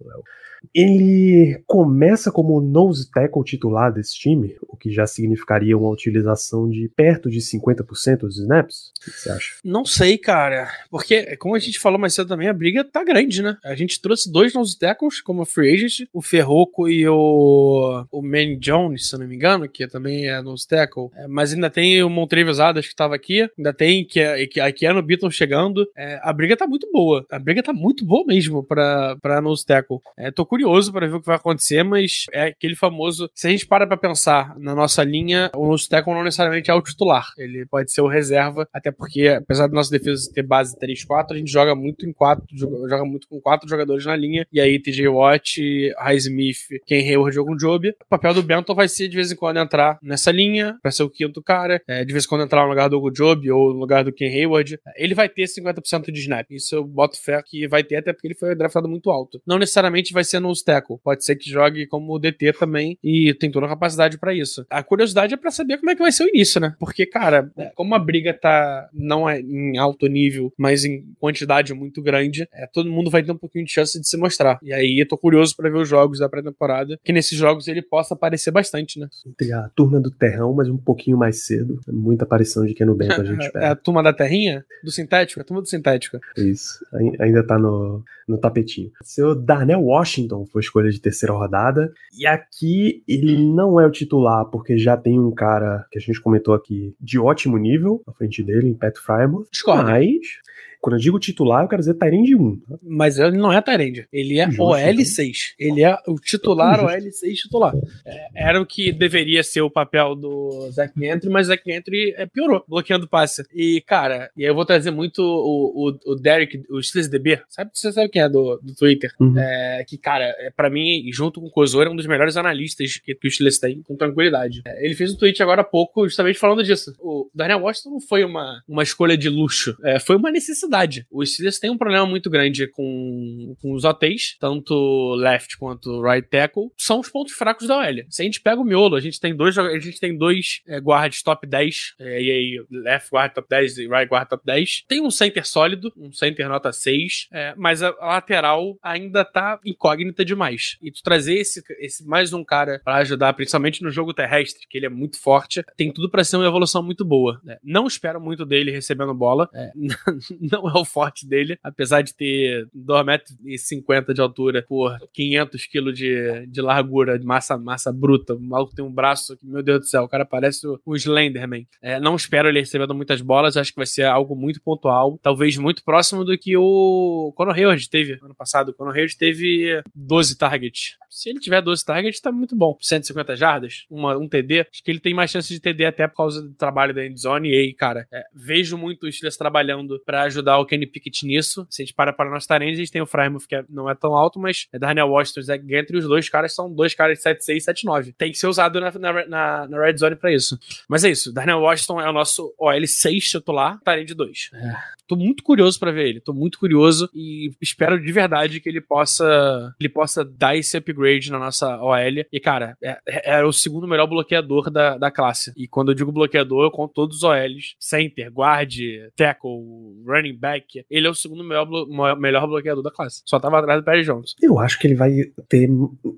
Ele começa como nose tackle titular desse time, o que já significaria uma utilização de perto de 50% dos snaps. O que você acha? Não sei, cara. Porque, como a gente falou mais cedo também, a briga tá grande, né? A gente trouxe dois nose tackles como free agent, o Ferroco e o, o Manny Jones, se eu não me engano, que também é nose tackle. É, mas ainda tem o Montrevious Adams que tava aqui, ainda tem que, que aqui é no Beaton chegando. É, a briga tá muito boa. A briga tá muito boa mesmo pra, pra nose tackle. É, tô curioso para ver o que vai acontecer, mas é aquele famoso. Se a gente para pra pensar na nossa linha, o nosso tackle não necessariamente é o titular. Ele pode ser o reserva, até porque, apesar da nossa defesa ter base 3-4, a gente joga muito em 4, joga muito com quatro jogadores na linha. E aí, TJ Watt, Highsmith, Ken Hayward ou Job. O papel do Bento vai ser de vez em quando entrar nessa linha, pra ser o quinto cara, é, de vez em quando entrar no lugar do Job ou no lugar do Ken Hayward. Ele vai ter 50% de snap. Isso eu boto fé que vai ter, até porque ele foi draftado muito alto. Não necessariamente vai ser no tackle. Pode ser que jogue como DT também e tem toda a capacidade para isso. A curiosidade é para saber como é que vai ser o início, né? Porque, cara, como a briga tá não é em alto nível, mas em quantidade muito grande, é, todo mundo vai ter um pouquinho de chance de se mostrar. E aí eu tô curioso para ver os jogos da pré-temporada, que nesses jogos ele possa aparecer bastante, né? Tem a turma do terrão, mas um pouquinho mais cedo. É muita aparição de Keno Bento a gente espera. É a turma da terrinha? Do sintético? A turma do sintético. Isso. Ainda tá no, no tapetinho. Seu Darnell Washington foi escolha de terceira rodada. E aqui ele não é o titular, porque já tem um cara que a gente comentou aqui de ótimo nível à frente dele, em Pat Frymouth. Mas quando eu digo titular, eu quero dizer Tyrande 1. Tá? Mas ele não é Tyrande. Ele é Justo, OL6. Ele é o titular OL6 titular. É, era o que deveria ser o papel do Zach Gentry, mas Zach Gentry é, piorou, bloqueando passe. E, cara, e eu vou trazer muito o, o, o Derek, o SteelersDB. Sabe, você sabe quem é do, do Twitter? Uhum. É, que, cara, é, pra mim, junto com o Kozor, é um dos melhores analistas que, que o Steelers tem, com tranquilidade. É, ele fez um tweet agora há pouco, justamente falando disso. O Daniel Washington não foi uma, uma escolha de luxo, é, foi uma necessidade Os Steelers têm um problema muito grande com, com os OTs, tanto left quanto right tackle, são os pontos fracos da OL. Se a gente pega o miolo, a gente tem dois, a gente tem dois é, guards top 10, é, e aí left guard top 10 e right guard top 10. Tem um center sólido, um center nota 6, é, mas a, a lateral ainda tá incógnita demais. E tu trazer esse, esse mais um cara para ajudar, principalmente no jogo terrestre, que ele é muito forte, tem tudo para ser uma evolução muito boa. Né? Não espero muito dele recebendo bola. É, não é o forte dele, apesar de ter 2,50m de altura por 500 kg de, de largura, de massa, massa bruta. O maluco tem um braço que, meu Deus do céu, o cara parece um Slenderman. É, não espero ele recebendo muitas bolas, acho que vai ser algo muito pontual, talvez muito próximo do que o Conor Hayward teve ano passado. O Conor Hayward teve 12 targets. Se ele tiver 12 targets, tá muito bom. 150 jardas, uma, um TD, acho que ele tem mais chance de TD até por causa do trabalho da endzone. E aí, cara, é, vejo muito o Steelers trabalhando para ajudar ajudar o Kenny Pickett nisso. Se a gente para para nosso Tyrande, a gente tem o Frymouth, que é, não é tão alto, mas é Daniel Washington, Zach Gantry, os dois caras são dois caras de 7'6", 7'9". Tem que ser usado na, na, na, red zone pra isso. Mas é isso, Daniel Washington é o nosso OL 6 titular, Tyrande 2. É. Tô muito curioso para ver ele, tô muito curioso e espero de verdade que ele possa ele possa dar esse upgrade na nossa OL. E, cara, é, é, é o segundo melhor bloqueador da, da classe. E quando eu digo bloqueador, eu conto todos os OLs. Center, guard, tackle, running back. Ele é o segundo melhor, blo melhor bloqueador da classe. Só tava atrás do Perry Jones. Eu acho que ele vai ter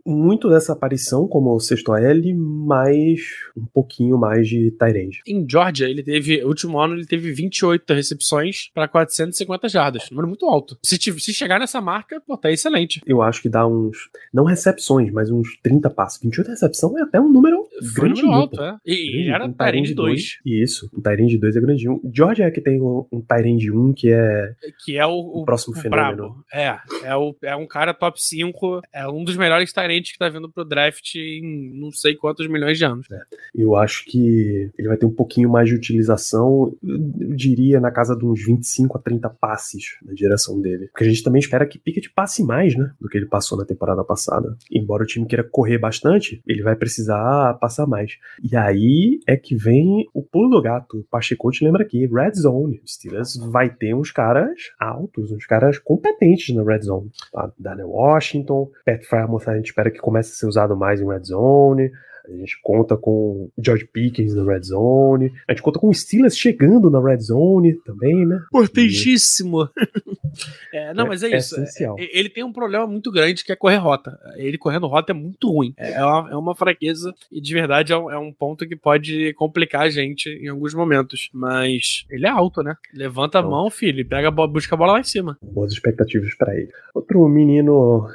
muito dessa aparição como o sexto OL, mas um pouquinho mais de Tyrande. Em Georgia, ele teve, último ano, ele teve 28 recepções para 450 jardas. Número muito alto. Se, se chegar nessa marca, pô, tá excelente. Eu acho que dá uns, não recepções, mas uns 30 passos. 28 recepção é até um número Foi grande. Número alto, é. E, era um Tyrande 2. Isso, um Tyrande 2 é grandinho. Georgia é que tem um, um Tyrande 1 que é... Que é o, o próximo o fenômeno. Brabo. É, é, o, é um cara top 5, é um dos melhores Tyrands que tá vindo pro draft em não sei quantos milhões de anos. É. Eu acho que ele vai ter um pouquinho mais de utilização, eu diria na casa de uns 25 a 30 passes na direção dele. Porque a gente também espera que Pickett passe mais, né, do que ele passou na temporada passada. Embora o time queira correr bastante, ele vai precisar passar mais. E aí é que vem o pulo do gato. O Pacheco te lembra aqui, Red Zone. O Steelers vai ter uns caras altos, uns caras competentes na Red Zone. Tá? Daniel Washington, Pat Frymouth a gente espera que comece a ser usado mais em Red Zone. A gente conta com George Pickens na Red Zone. A gente conta com o Steelers chegando na Red Zone também, né? Importantíssimo. é, não, é, mas é, é isso. Essencial. É, ele tem um problema muito grande que é correr rota. Ele correndo rota é muito ruim. É, é uma, é uma fraqueza e de verdade é um, é um, ponto que pode complicar a gente em alguns momentos. Mas ele é alto, né? Levanta então, a mão, filho, e pega busca a bola lá em cima. Boas expectativas para ele. Outro menino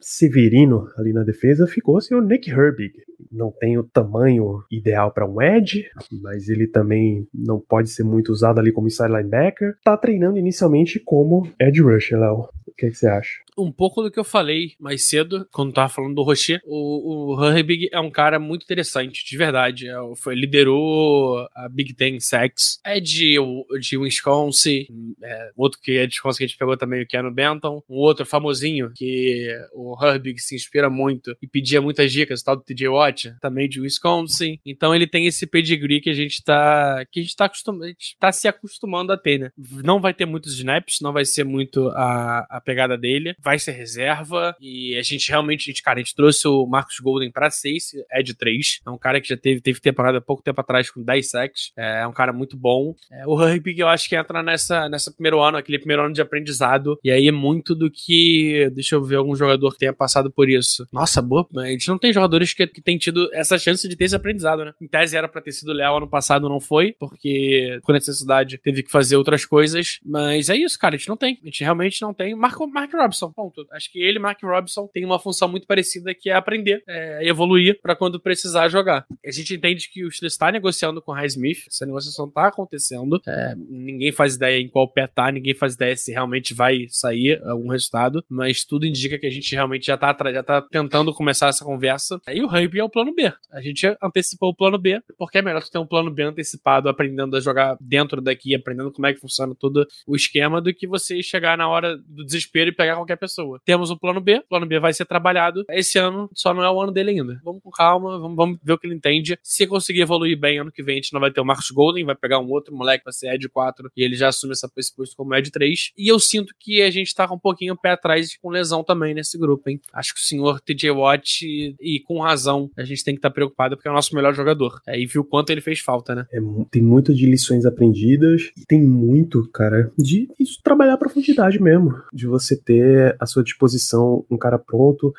Severino ali na defesa ficou assim, o Nick Herbig. Não tem o tamanho ideal para um edge, mas ele também não pode ser muito usado ali como inside linebacker. Tá treinando inicialmente como edge rusher, Léo. O que, é que você acha? Um pouco do que eu falei mais cedo, quando tava falando do Rocher. O, o Herbig é um cara muito interessante, de verdade. É, foi, liderou a Big Ten Sacks. É de, de Wisconsin. É, outro que é de Wisconsin que a gente pegou também, o Keanu Benton. Um outro famosinho, que o Herbig se inspira muito e pedia muitas dicas, o tal do TJ Watt, também de Wisconsin. Então ele tem esse pedigree que a gente tá, que a gente tá, acostum, a gente tá se acostumando a ter, né? Não vai ter muitos snaps, não vai ser muito a, a pegada dele vai ser reserva. E a gente realmente, a gente, cara, a gente trouxe o Marcos Golden pra 6, é de 3. É um cara que já teve, teve temporada pouco tempo atrás com 10 sacks. É, é um cara muito bom. É, o Herbig, eu acho que entra nessa, nessa primeiro ano, aquele primeiro ano de aprendizado. E aí é muito do que. Deixa eu ver algum jogador que tenha passado por isso. Nossa, boa. A gente não tem jogadores que, que tem tido essa chance de ter esse aprendizado, né? Em tese era pra ter sido leal ano passado, não foi, porque por necessidade teve que fazer outras coisas. Mas é isso, cara. A gente não tem. A gente realmente não tem. Marco, Mark Robson, ponto. Acho que ele e Mark Robson têm uma função muito parecida que é aprender, é, evoluir para quando precisar jogar. A gente entende que o Steelers está negociando com o Highsmith, essa negociação está acontecendo. É, ninguém faz ideia em qual pé tá, ninguém faz ideia se realmente vai sair algum resultado, mas tudo indica que a gente realmente já tá, já tá tentando começar essa conversa. E o Hub é o plano B. A gente antecipou o plano B, porque é melhor tu ter um plano B antecipado, aprendendo a jogar dentro daqui, aprendendo como é que funciona todo o esquema, do que você chegar na hora do desespero e pegar qualquer pessoa. Temos o plano B, o plano B vai ser trabalhado. Esse ano só não é o ano dele ainda. Vamos com calma, vamos, vamos ver o que ele entende. Se conseguir evoluir bem ano que vem, a gente não vai ter o Marcos Golden, vai pegar um outro moleque, vai ser Ed 4, e ele já assume essa, posto como Ed 3. E eu sinto que a gente tá um pouquinho pé atrás com lesão também nesse grupo, hein? Acho que o senhor TJ Watt, e, e com razão, a gente tem que estar tá preocupado porque é o nosso melhor jogador. É, e viu quanto ele fez falta, né? É, tem muito de lições aprendidas e tem muito, cara, de isso trabalhar a profundidade mesmo. De você ter a sua disposição um cara pronto,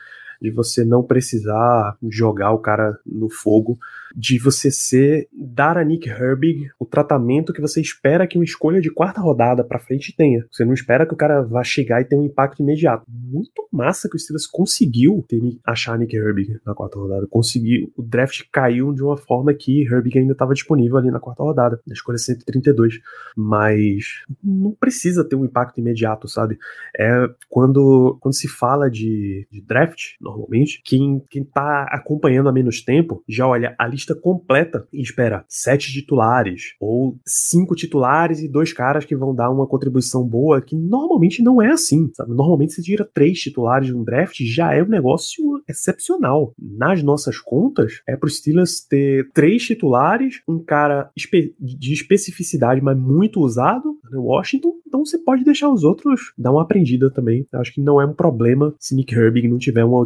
de você não precisar jogar o cara no fogo de você ser dar a Nick Herbig o tratamento que você espera que uma escolha de quarta rodada para frente tenha. Você não espera que o cara vá chegar e ter um impacto imediato. Muito massa que o Steelers conseguiu ter, achar Nick Herbig na quarta rodada. Conseguiu. O draft caiu de uma forma que Herbig ainda estava disponível ali na quarta rodada, na escolha 132. Mas não precisa ter um impacto imediato, sabe? É quando, quando se fala de, de draft, normalmente. Quem, quem tá acompanhando há menos tempo já olha a lista completa e espera sete titulares ou cinco titulares e dois caras que vão dar uma contribuição boa, que normalmente não é assim, sabe? Normalmente se tira três titulares de um draft, já é um negócio excepcional. Nas nossas contas, é pro Steelers ter três titulares, um cara espe de especificidade, mas muito usado, né, Washington, então você pode deixar os outros dar uma aprendida também. Eu acho que não é um problema se Nick Herbig não tiver uma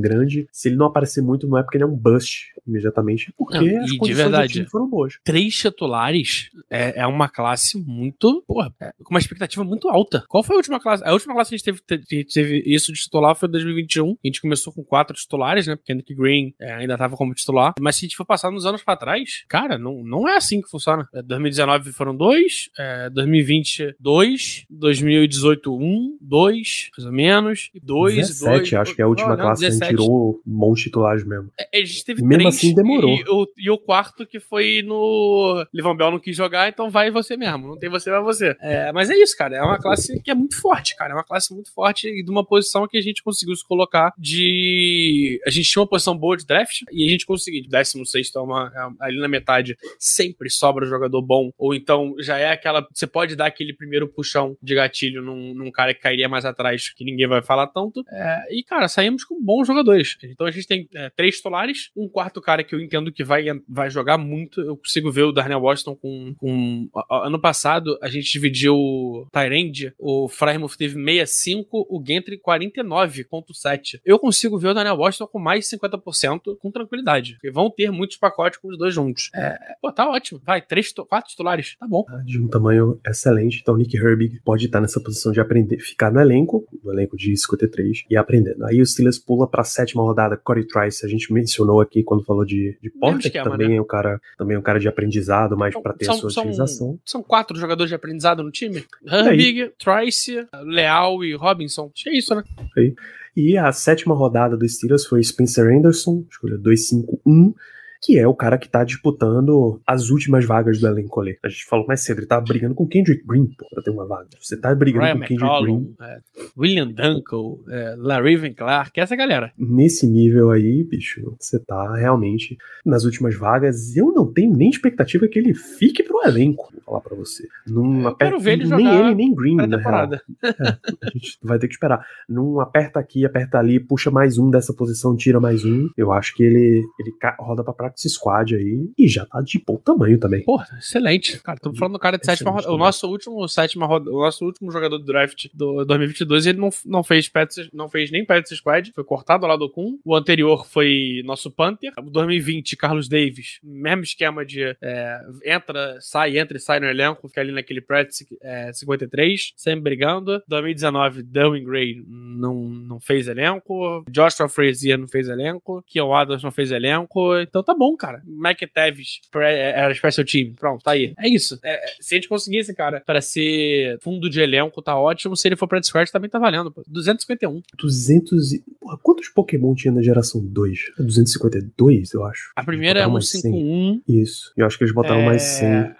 grande. Se ele não aparecer muito, não é porque ele é um bust imediatamente, é porque não, as de verdade, foram boas. Três titulares é, é uma classe muito, porra, é, com uma expectativa muito alta. Qual foi a última classe? A última classe que a gente teve, teve, teve isso de titular foi 2021. A gente começou com quatro titulares, né? Porque Nick Green é, ainda tava como titular. Mas se a gente for passar nos anos pra trás, cara, não, não é assim que funciona. 2019 foram dois, 2020 dois, 2018 um, dois, mais ou menos, e dois, 17, dois. acho que é a última não, classe gente tirou bons titulares mesmo. É, a gente teve Mesmo três. assim, demorou. E, o, e o quarto que foi no. Livan Bell não quis jogar, então vai você mesmo. Não tem você, vai você. É, mas é isso, cara. É uma classe que é muito forte, cara. É uma classe muito forte e de uma posição que a gente conseguiu se colocar de. A gente tinha uma posição boa de draft e a gente conseguiu. 16 é uma, é ali na metade. Sempre sobra jogador bom. Ou então já é aquela. Você pode dar aquele primeiro puxão de gatilho num, num cara que cairia mais atrás, que ninguém vai falar tanto. É, e, cara, saímos com bons jogadores. Então a gente tem é, três titulares, um quarto cara que eu entendo que vai, vai jogar muito. Eu consigo ver o Darnell Washington com. com ano passado, a gente dividiu o Tyrande, o Frymouth teve 65, o Gentry 49,7. Eu consigo ver o Daniel Washington com mais de 50% com tranquilidade. Porque vão ter muitos pacotes com os dois juntos. É, pô, tá ótimo. Vai, três, quatro titulares. Tá bom. De um tamanho excelente. Então, Nick Herbig pode estar nessa posição de aprender, ficar no elenco, no elenco de 53, e aprendendo. Aí o Steelers pula pra sétima rodada. Corey Trice, a gente mencionou aqui quando falou de, de Porter, que também né? é um cara, também é um cara de aprendizado, mais para ter são, a sua são, utilização. São quatro jogadores de aprendizado no time? Herbig, Trice, Leal e Robinson. Acho que é isso, né? Aí. E a sétima rodada do Steelers foi Spencer Anderson, escolha 251, que é o cara que tá disputando as últimas vagas do elenco ali. A gente falou mais cedo, ele tá brigando com Kendrick Green, pô, pra ter uma vaga. Você tá brigando Ryan com Kendrick McCollum, Green. é, William Dunkel, é, Larry Clark, essa galera. Nesse nível aí, bicho, você tá realmente nas últimas vagas. Eu não tenho nem expectativa que ele fique pro elenco, vou falar pra você. Não Eu aperta, quero ver ele nem jogar ele, nem Green, na real. Pré-temporada. A gente vai ter que esperar. Não aperta aqui, aperta ali, puxa mais um dessa posição, tira mais um. Eu acho que ele, ele roda pra practice squad aí e já tá de bom tamanho também. Pô, excelente. Cara, estamos falando do cara de sétima rodada. O nosso último sétima o nosso último jogador do draft do 2022, ele não, não fez practice, não fez nem practice squad, foi cortado lá do Kun. O anterior foi nosso Panther. O 2020, Carlos Davis, mesmo esquema de é, entra, sai, entra e sai no elenco, fica ali naquele practice é, 53, sempre brigando. 2019, Darwin Gray não, não fez elenco. Joshua Frazier não fez elenco. Keon Adams não fez elenco. Então tá bom, cara. Mike Teves pre- era special team. Pronto, tá aí. É isso. É, é, se a gente conseguisse, cara, para ser fundo de elenco, tá ótimo. Se ele for pra Scratch, também tá valendo. Pô. 251. 200 e... Porra, quantos Pokémon tinha na geração 2? 252, eu acho. A primeira é Botaram mais 100. 151. Isso. Eu acho que eles botaram É, mais 100.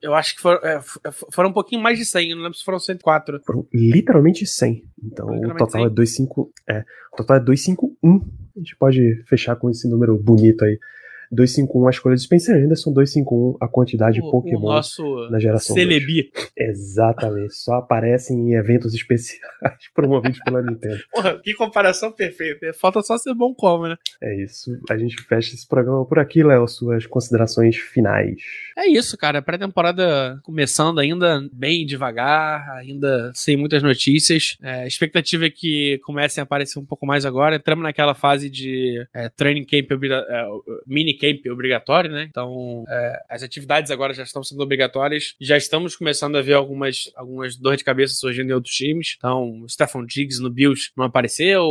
Eu acho que foram, é, foram um pouquinho mais de 100. Eu não lembro se foram 104. Foram literalmente 100. Então o Literalmente total 100. é 25. É, o total é 251. A gente pode fechar com esse número bonito aí. 251 a escolha de Spencer Anderson, 251 a quantidade de O, o Pokémon nosso na geração Celebi. Exatamente. Só aparecem em eventos especiais promovidos pela Nintendo. Porra, que comparação perfeita. Falta só ser bom como, né? É isso. A gente fecha esse programa por aqui, Léo. Suas considerações finais. É isso, cara. Pré-temporada começando ainda bem devagar, ainda sem muitas notícias. É, a expectativa é que comecem a aparecer um pouco mais agora. Entramos naquela fase de é, training camp, é, mini camp obrigatório, né? Então, é, as atividades agora já estão sendo obrigatórias. Já estamos começando a ver algumas, algumas dores de cabeça surgindo em outros times. Então, o Stefan Diggs no Bills não apareceu,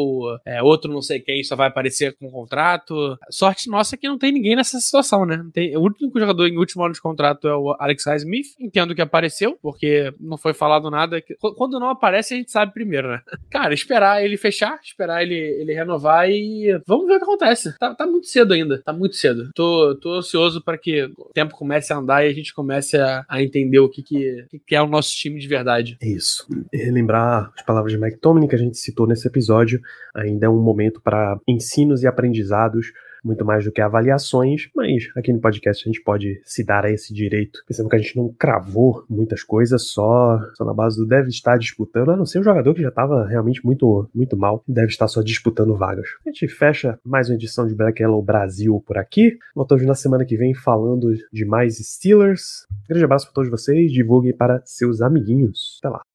é, outro não sei quem só vai aparecer com contrato. Sorte nossa que não tem ninguém nessa situação, né? Tem- o único jogador em último ano de contrato é o Alex Highsmith. Entendo que apareceu, porque não foi falado nada. Quando não aparece, a gente sabe primeiro, né? Cara, esperar ele fechar, esperar ele, ele renovar e vamos ver o que acontece. Tá, tá muito cedo ainda, tá muito cedo. Medo. Tô, tô ansioso para que o tempo comece a andar e a gente comece a, a entender o que, que, que é o nosso time de verdade. Isso. Relembrar as palavras de Mike Tomlin que a gente citou nesse episódio. Ainda é um momento para ensinos e aprendizados muito mais do que avaliações, mas aqui no podcast a gente pode se dar a esse direito. Pensando que a gente não cravou muitas coisas só, só na base do deve estar disputando, a não ser um jogador que já estava realmente muito, muito mal, deve estar só disputando vagas. A gente fecha mais uma edição de Black Yellow Brasil por aqui. Voltamos na semana que vem falando de mais Steelers. grande abraço para todos vocês, divulguem para seus amiguinhos. Até lá.